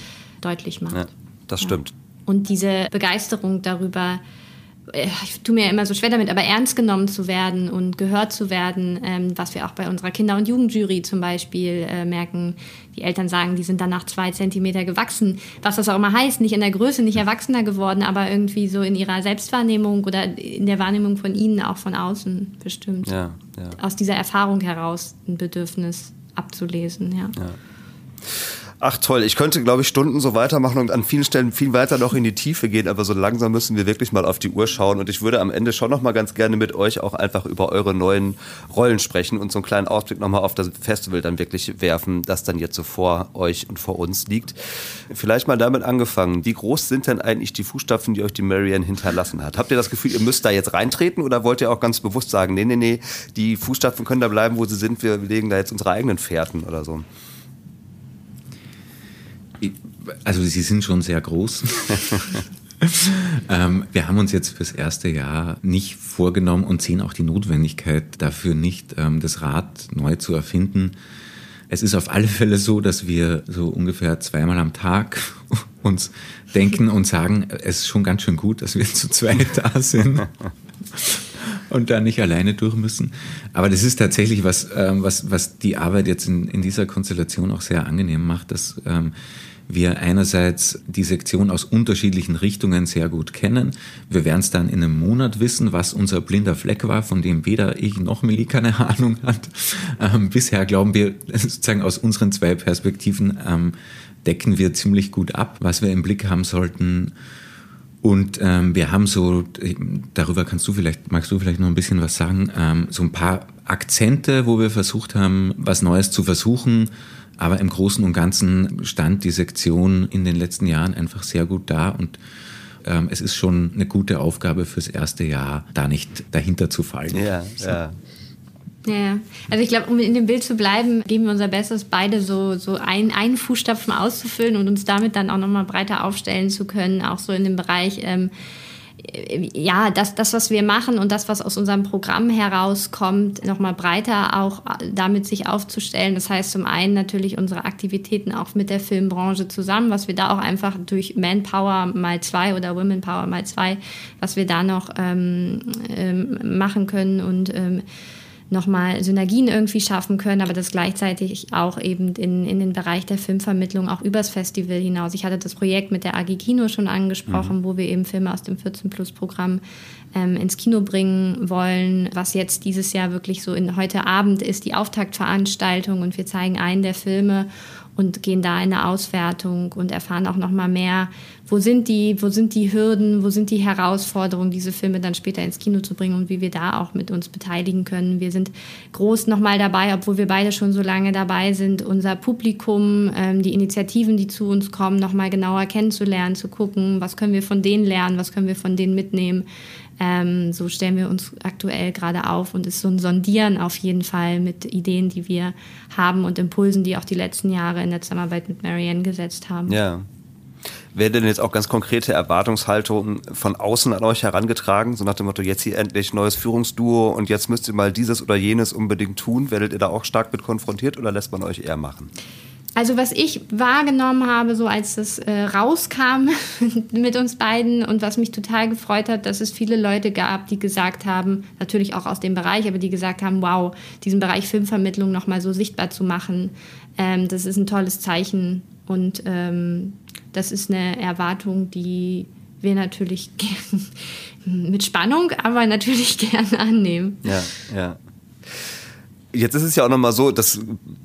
deutlich macht. Ja, das stimmt. Und diese Begeisterung darüber, äh, ich tue mir immer so schwer damit, aber ernst genommen zu werden und gehört zu werden, ähm, was wir auch bei unserer Kinder- und Jugendjury zum Beispiel äh, merken. Die Eltern sagen, die sind dann nach zwei Zentimeter gewachsen, was das auch immer heißt, nicht in der Größe, nicht erwachsener geworden, aber irgendwie so in ihrer Selbstwahrnehmung oder in der Wahrnehmung von ihnen auch von außen bestimmt. Ja, ja. Aus dieser Erfahrung heraus ein Bedürfnis abzulesen, ja. ja. Ach toll, ich könnte, glaube ich, Stunden so weitermachen und an vielen Stellen viel weiter noch in die Tiefe gehen, aber so langsam müssen wir wirklich mal auf die Uhr schauen und ich würde am Ende schon noch mal ganz gerne mit euch auch einfach über eure neuen Rollen sprechen und so einen kleinen Ausblick noch mal auf das Festival dann wirklich werfen, das dann jetzt so vor euch und vor uns liegt. Vielleicht mal damit angefangen, wie groß sind denn eigentlich die Fußstapfen, die euch die Marianne hinterlassen hat? Habt ihr das Gefühl, ihr müsst da jetzt reintreten oder wollt ihr auch ganz bewusst sagen, nee, nee, nee, die Fußstapfen können da bleiben, wo sie sind, wir legen da jetzt unsere eigenen Fährten oder so? Also sie sind schon sehr groß. ähm, wir haben uns jetzt fürs erste Jahr nicht vorgenommen und sehen auch die Notwendigkeit dafür nicht, ähm, das Rad neu zu erfinden. Es ist auf alle Fälle so, dass wir so ungefähr zweimal am Tag uns denken und sagen, es ist schon ganz schön gut, dass wir zu zweit da sind und da nicht alleine durch müssen. Aber das ist tatsächlich was, ähm, was, was die Arbeit jetzt in, in dieser Konstellation auch sehr angenehm macht, dass ähm, wir einerseits die Sektion aus unterschiedlichen Richtungen sehr gut kennen. Wir werden es dann in einem Monat wissen, was unser blinder Fleck war, von dem weder ich noch Millie keine Ahnung hat. Ähm, bisher glauben wir sozusagen aus unseren zwei Perspektiven ähm, decken wir ziemlich gut ab, was wir im Blick haben sollten. Und ähm, wir haben so, darüber kannst du vielleicht, magst du vielleicht noch ein bisschen was sagen, ähm, so ein paar Akzente, wo wir versucht haben, was Neues zu versuchen aber im Großen und Ganzen stand die Sektion in den letzten Jahren einfach sehr gut da und ähm, es ist schon eine gute Aufgabe fürs erste Jahr, da nicht dahinter zu fallen. Ja, so. ja. Ja, also ich glaube, um in dem Bild zu bleiben, geben wir unser Bestes, beide so, so ein, einen Fußstapfen auszufüllen und uns damit dann auch nochmal breiter aufstellen zu können, auch so in dem Bereich ähm, ja, das, das, was wir machen und das, was aus unserem Programm herauskommt, nochmal breiter auch damit sich aufzustellen. Das heißt zum einen natürlich unsere Aktivitäten auch mit der Filmbranche zusammen, was wir da auch einfach durch Manpower mal zwei oder Womenpower mal zwei, was wir da noch ähm, ähm, machen können und ähm, nochmal Synergien irgendwie schaffen können, aber das gleichzeitig auch eben in, in den Bereich der Filmvermittlung auch übers Festival hinaus. Ich hatte das Projekt mit der AG Kino schon angesprochen, mhm. wo wir eben Filme aus dem 14-Plus-Programm ähm, ins Kino bringen wollen, was jetzt dieses Jahr wirklich so in heute Abend ist, die Auftaktveranstaltung und wir zeigen einen der Filme und gehen da in eine Auswertung und erfahren auch noch mal mehr, wo sind die, wo sind die Hürden, wo sind die Herausforderungen, diese Filme dann später ins Kino zu bringen und wie wir da auch mit uns beteiligen können. Wir sind groß noch mal dabei, obwohl wir beide schon so lange dabei sind, unser Publikum, ähm, die Initiativen, die zu uns kommen, noch mal genauer kennenzulernen, zu gucken, was können wir von denen lernen, was können wir von denen mitnehmen. Ähm, so stellen wir uns aktuell gerade auf und ist so ein Sondieren auf jeden Fall mit Ideen, die wir haben und Impulsen, die auch die letzten Jahre in der Zusammenarbeit mit Marianne gesetzt haben. Ja. Werden denn jetzt auch ganz konkrete Erwartungshaltungen von außen an euch herangetragen? So nach dem Motto, jetzt hier endlich neues Führungsduo und jetzt müsst ihr mal dieses oder jenes unbedingt tun. Werdet ihr da auch stark mit konfrontiert oder lässt man euch eher machen? Also was ich wahrgenommen habe, so als es äh, rauskam mit uns beiden und was mich total gefreut hat, dass es viele Leute gab, die gesagt haben, natürlich auch aus dem Bereich, aber die gesagt haben, wow, diesen Bereich Filmvermittlung nochmal so sichtbar zu machen, ähm, das ist ein tolles Zeichen und ähm, das ist eine Erwartung, die wir natürlich mit Spannung, aber natürlich gerne annehmen. Ja, ja. Jetzt ist es ja auch nochmal so, das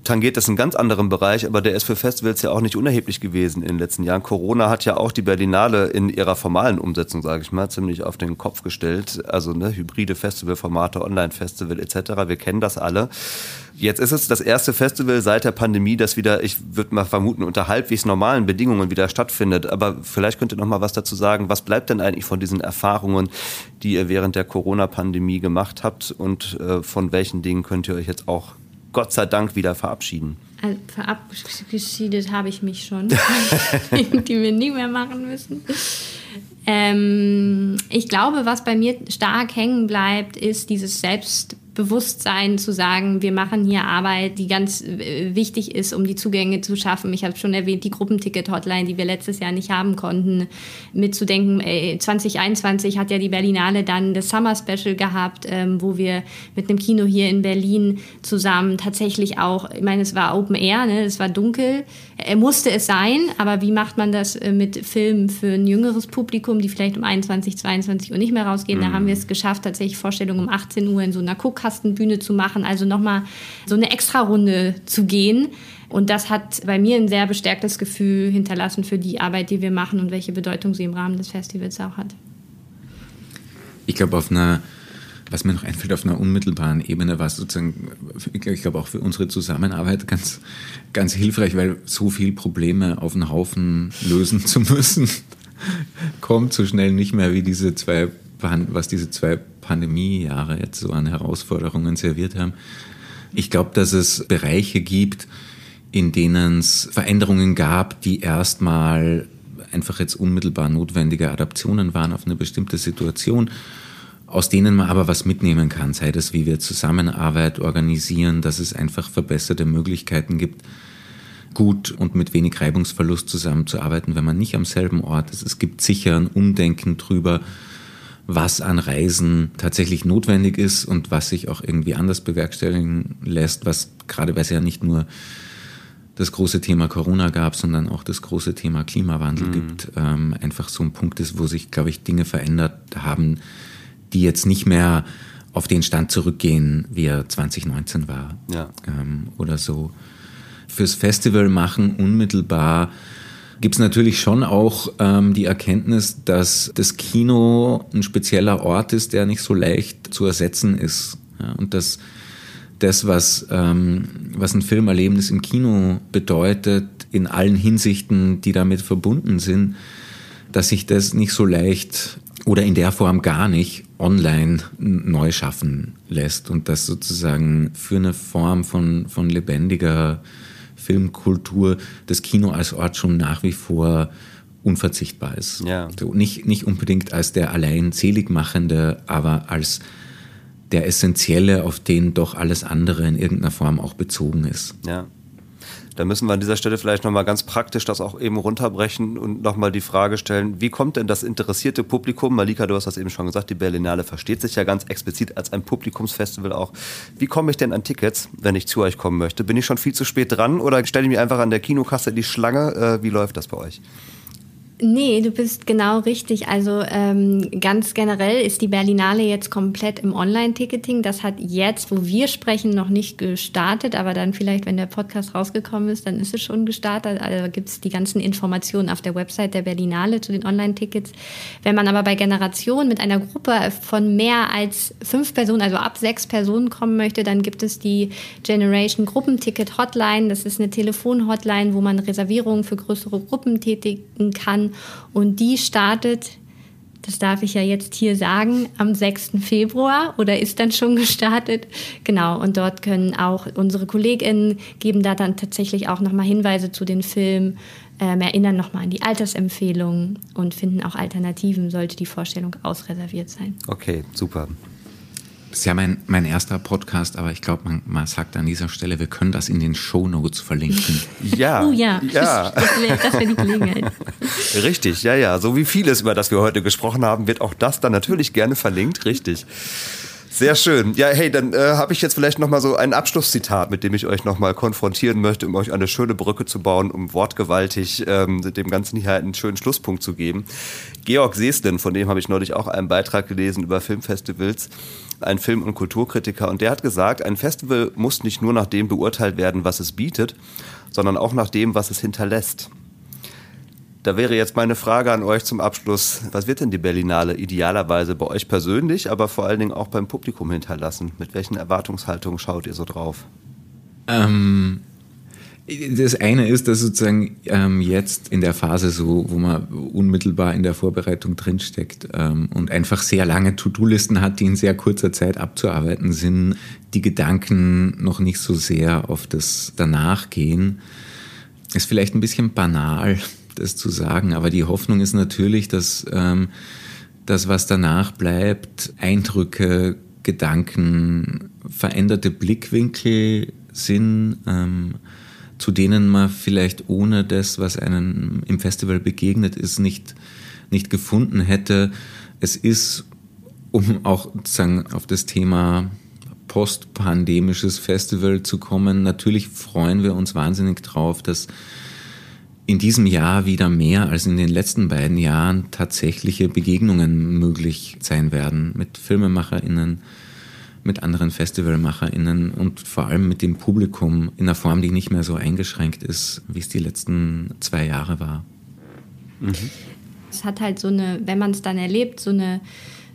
tangiert das einen ganz anderen Bereich, aber der ist für Festivals ja auch nicht unerheblich gewesen in den letzten Jahren. Corona hat ja auch die Berlinale in ihrer formalen Umsetzung, sage ich mal, ziemlich auf den Kopf gestellt. Also ne, hybride Festivalformate, Online-Festival etc. Wir kennen das alle. Jetzt ist es das erste Festival seit der Pandemie, das wieder, ich würde mal vermuten, unter halbwegs normalen Bedingungen wieder stattfindet. Aber vielleicht könnt ihr noch mal was dazu sagen. Was bleibt denn eigentlich von diesen Erfahrungen, die ihr während der Corona-Pandemie gemacht habt? Und äh, von welchen Dingen könnt ihr euch jetzt auch Gott sei Dank wieder verabschieden? Also verabschiedet habe ich mich schon, die wir nie mehr machen müssen. Ähm, ich glaube, was bei mir stark hängen bleibt, ist dieses Selbst Bewusstsein zu sagen, wir machen hier Arbeit, die ganz äh, wichtig ist, um die Zugänge zu schaffen. Ich habe schon erwähnt, die Gruppenticket-Hotline, die wir letztes Jahr nicht haben konnten, mitzudenken. 2021 hat ja die Berlinale dann das Summer Special gehabt, ähm, wo wir mit einem Kino hier in Berlin zusammen tatsächlich auch, ich meine, es war Open Air, ne, es war dunkel, er musste es sein, aber wie macht man das äh, mit Filmen für ein jüngeres Publikum, die vielleicht um 21, 22 Uhr nicht mehr rausgehen? Mhm. Da haben wir es geschafft, tatsächlich Vorstellungen um 18 Uhr in so einer Guckkastenbühne zu machen, also nochmal so eine Extra-Runde zu gehen. Und das hat bei mir ein sehr bestärktes Gefühl hinterlassen für die Arbeit, die wir machen und welche Bedeutung sie im Rahmen des Festivals auch hat. Ich glaube, auf einer was mir noch einfällt, auf einer unmittelbaren Ebene war sozusagen, ich glaube auch für unsere Zusammenarbeit ganz, ganz hilfreich, weil so viele Probleme auf den Haufen lösen zu müssen, kommt so schnell nicht mehr, wie diese zwei, was diese zwei Pandemiejahre jetzt so an Herausforderungen serviert haben. Ich glaube, dass es Bereiche gibt, in denen es Veränderungen gab, die erstmal einfach jetzt unmittelbar notwendige Adaptionen waren auf eine bestimmte Situation aus denen man aber was mitnehmen kann, sei das, wie wir Zusammenarbeit organisieren, dass es einfach verbesserte Möglichkeiten gibt, gut und mit wenig Reibungsverlust zusammenzuarbeiten, wenn man nicht am selben Ort ist. Es gibt sicher ein Umdenken drüber, was an Reisen tatsächlich notwendig ist und was sich auch irgendwie anders bewerkstelligen lässt, was gerade weil es ja nicht nur das große Thema Corona gab, sondern auch das große Thema Klimawandel mhm. gibt, ähm, einfach so ein Punkt ist, wo sich, glaube ich, Dinge verändert haben, die jetzt nicht mehr auf den Stand zurückgehen, wie er 2019 war ja. ähm, oder so. Fürs Festival machen unmittelbar gibt es natürlich schon auch ähm, die Erkenntnis, dass das Kino ein spezieller Ort ist, der nicht so leicht zu ersetzen ist. Ja, und dass das, was, ähm, was ein Filmerlebnis im Kino bedeutet, in allen Hinsichten, die damit verbunden sind, dass sich das nicht so leicht oder in der Form gar nicht online neu schaffen lässt und das sozusagen für eine Form von, von lebendiger Filmkultur das Kino als Ort schon nach wie vor unverzichtbar ist. Ja. So, nicht, nicht unbedingt als der allein Seligmachende, aber als der Essentielle, auf den doch alles andere in irgendeiner Form auch bezogen ist. Ja. Da müssen wir an dieser Stelle vielleicht nochmal ganz praktisch das auch eben runterbrechen und nochmal die Frage stellen, wie kommt denn das interessierte Publikum, Malika, du hast das eben schon gesagt, die Berlinale versteht sich ja ganz explizit als ein Publikumsfestival auch. Wie komme ich denn an Tickets, wenn ich zu euch kommen möchte? Bin ich schon viel zu spät dran oder stelle ich mich einfach an der Kinokasse in die Schlange? Äh, wie läuft das bei euch? Nee, du bist genau richtig. Also ähm, ganz generell ist die Berlinale jetzt komplett im Online-Ticketing. Das hat jetzt, wo wir sprechen, noch nicht gestartet, aber dann vielleicht, wenn der Podcast rausgekommen ist, dann ist es schon gestartet. Also gibt es die ganzen Informationen auf der Website der Berlinale zu den Online-Tickets. Wenn man aber bei Generation mit einer Gruppe von mehr als fünf Personen, also ab sechs Personen kommen möchte, dann gibt es die Generation Gruppenticket Hotline. Das ist eine Telefon-Hotline, wo man Reservierungen für größere Gruppen tätigen kann und die startet, das darf ich ja jetzt hier sagen, am 6. Februar oder ist dann schon gestartet. Genau, und dort können auch unsere KollegInnen geben da dann tatsächlich auch nochmal Hinweise zu den Filmen, ähm, erinnern nochmal an die Altersempfehlungen und finden auch Alternativen, sollte die Vorstellung ausreserviert sein. Okay, super. Das ist ja mein, mein erster Podcast, aber ich glaube, man, man sagt an dieser Stelle, wir können das in den Show Notes verlinken. Ja. Oh ja, ja. das wäre wär die Gelegenheit. Richtig, ja, ja. So wie vieles, über das wir heute gesprochen haben, wird auch das dann natürlich gerne verlinkt. Richtig. Sehr schön. Ja, hey, dann äh, habe ich jetzt vielleicht nochmal so ein Abschlusszitat, mit dem ich euch nochmal konfrontieren möchte, um euch eine schöne Brücke zu bauen, um wortgewaltig ähm, dem Ganzen hier einen schönen Schlusspunkt zu geben. Georg Seeslen, von dem habe ich neulich auch einen Beitrag gelesen über Filmfestivals, ein Film- und Kulturkritiker, und der hat gesagt, ein Festival muss nicht nur nach dem beurteilt werden, was es bietet, sondern auch nach dem, was es hinterlässt. Da wäre jetzt meine Frage an euch zum Abschluss. Was wird denn die Berlinale idealerweise bei euch persönlich, aber vor allen Dingen auch beim Publikum hinterlassen? Mit welchen Erwartungshaltungen schaut ihr so drauf? Ähm, das eine ist, dass sozusagen ähm, jetzt in der Phase so, wo man unmittelbar in der Vorbereitung drinsteckt ähm, und einfach sehr lange To-Do-Listen hat, die in sehr kurzer Zeit abzuarbeiten sind, die Gedanken noch nicht so sehr auf das danach gehen. Ist vielleicht ein bisschen banal, das zu sagen, aber die Hoffnung ist natürlich, dass ähm, das, was danach bleibt, Eindrücke, Gedanken, veränderte Blickwinkel sind, ähm, zu denen man vielleicht ohne das, was einem im Festival begegnet ist, nicht, nicht gefunden hätte. Es ist, um auch sozusagen auf das Thema postpandemisches Festival zu kommen, natürlich freuen wir uns wahnsinnig drauf, dass in diesem Jahr wieder mehr als in den letzten beiden Jahren tatsächliche Begegnungen möglich sein werden mit FilmemacherInnen, mit anderen FestivalmacherInnen und vor allem mit dem Publikum in einer Form, die nicht mehr so eingeschränkt ist, wie es die letzten zwei Jahre war. Mhm. Es hat halt so eine, wenn man es dann erlebt, so eine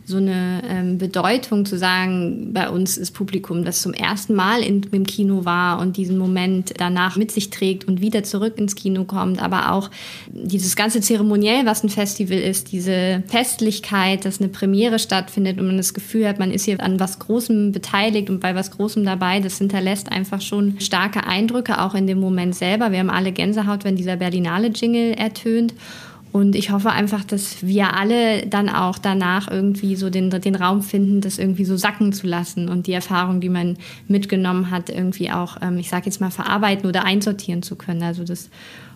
so eine ähm, Bedeutung zu sagen, bei uns ist Publikum, das zum ersten Mal in, im Kino war und diesen Moment danach mit sich trägt und wieder zurück ins Kino kommt, aber auch dieses ganze Zeremoniell, was ein Festival ist, diese Festlichkeit, dass eine Premiere stattfindet und man das Gefühl hat, man ist hier an was Großem beteiligt und bei was Großem dabei, das hinterlässt einfach schon starke Eindrücke, auch in dem Moment selber. Wir haben alle Gänsehaut, wenn dieser Berlinale-Jingle ertönt. Und ich hoffe einfach, dass wir alle dann auch danach irgendwie so den, den Raum finden, das irgendwie so sacken zu lassen und die Erfahrung, die man mitgenommen hat, irgendwie auch, ähm, ich sage jetzt mal, verarbeiten oder einsortieren zu können. Also das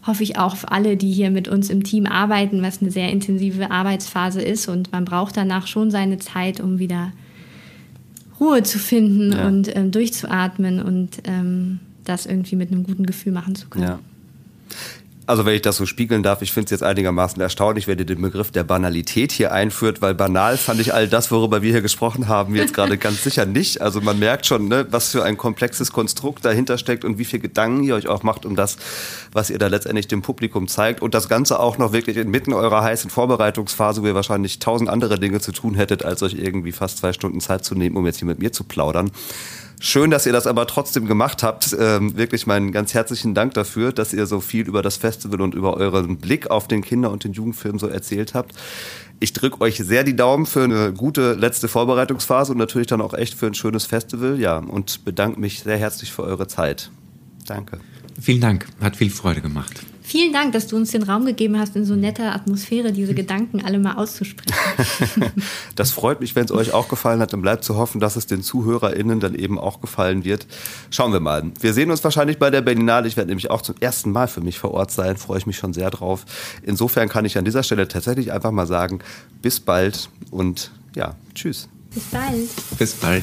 hoffe ich auch für alle, die hier mit uns im Team arbeiten, was eine sehr intensive Arbeitsphase ist. Und man braucht danach schon seine Zeit, um wieder Ruhe zu finden ja. und ähm, durchzuatmen und ähm, das irgendwie mit einem guten Gefühl machen zu können. Ja. Also wenn ich das so spiegeln darf, ich finde es jetzt einigermaßen erstaunlich, wenn ihr den Begriff der Banalität hier einführt, weil banal fand ich all das, worüber wir hier gesprochen haben, jetzt gerade ganz sicher nicht. Also man merkt schon, ne, was für ein komplexes Konstrukt dahinter steckt und wie viel Gedanken ihr euch auch macht um das, was ihr da letztendlich dem Publikum zeigt. Und das Ganze auch noch wirklich inmitten eurer heißen Vorbereitungsphase, wo ihr wahrscheinlich tausend andere Dinge zu tun hättet, als euch irgendwie fast zwei Stunden Zeit zu nehmen, um jetzt hier mit mir zu plaudern. Schön, dass ihr das aber trotzdem gemacht habt. Ähm, wirklich meinen ganz herzlichen Dank dafür, dass ihr so viel über das Festival und über euren Blick auf den Kinder- und den Jugendfilm so erzählt habt. Ich drücke euch sehr die Daumen für eine gute letzte Vorbereitungsphase und natürlich dann auch echt für ein schönes Festival. Ja, und bedanke mich sehr herzlich für eure Zeit. Danke. Vielen Dank. Hat viel Freude gemacht. Vielen Dank, dass du uns den Raum gegeben hast, in so netter Atmosphäre diese Gedanken alle mal auszusprechen. das freut mich, wenn es euch auch gefallen hat. Dann bleibt zu hoffen, dass es den ZuhörerInnen dann eben auch gefallen wird. Schauen wir mal. Wir sehen uns wahrscheinlich bei der Berlinale. Ich werde nämlich auch zum ersten Mal für mich vor Ort sein. Freue ich mich schon sehr drauf. Insofern kann ich an dieser Stelle tatsächlich einfach mal sagen, bis bald und ja, tschüss. Bis bald. Bis bald.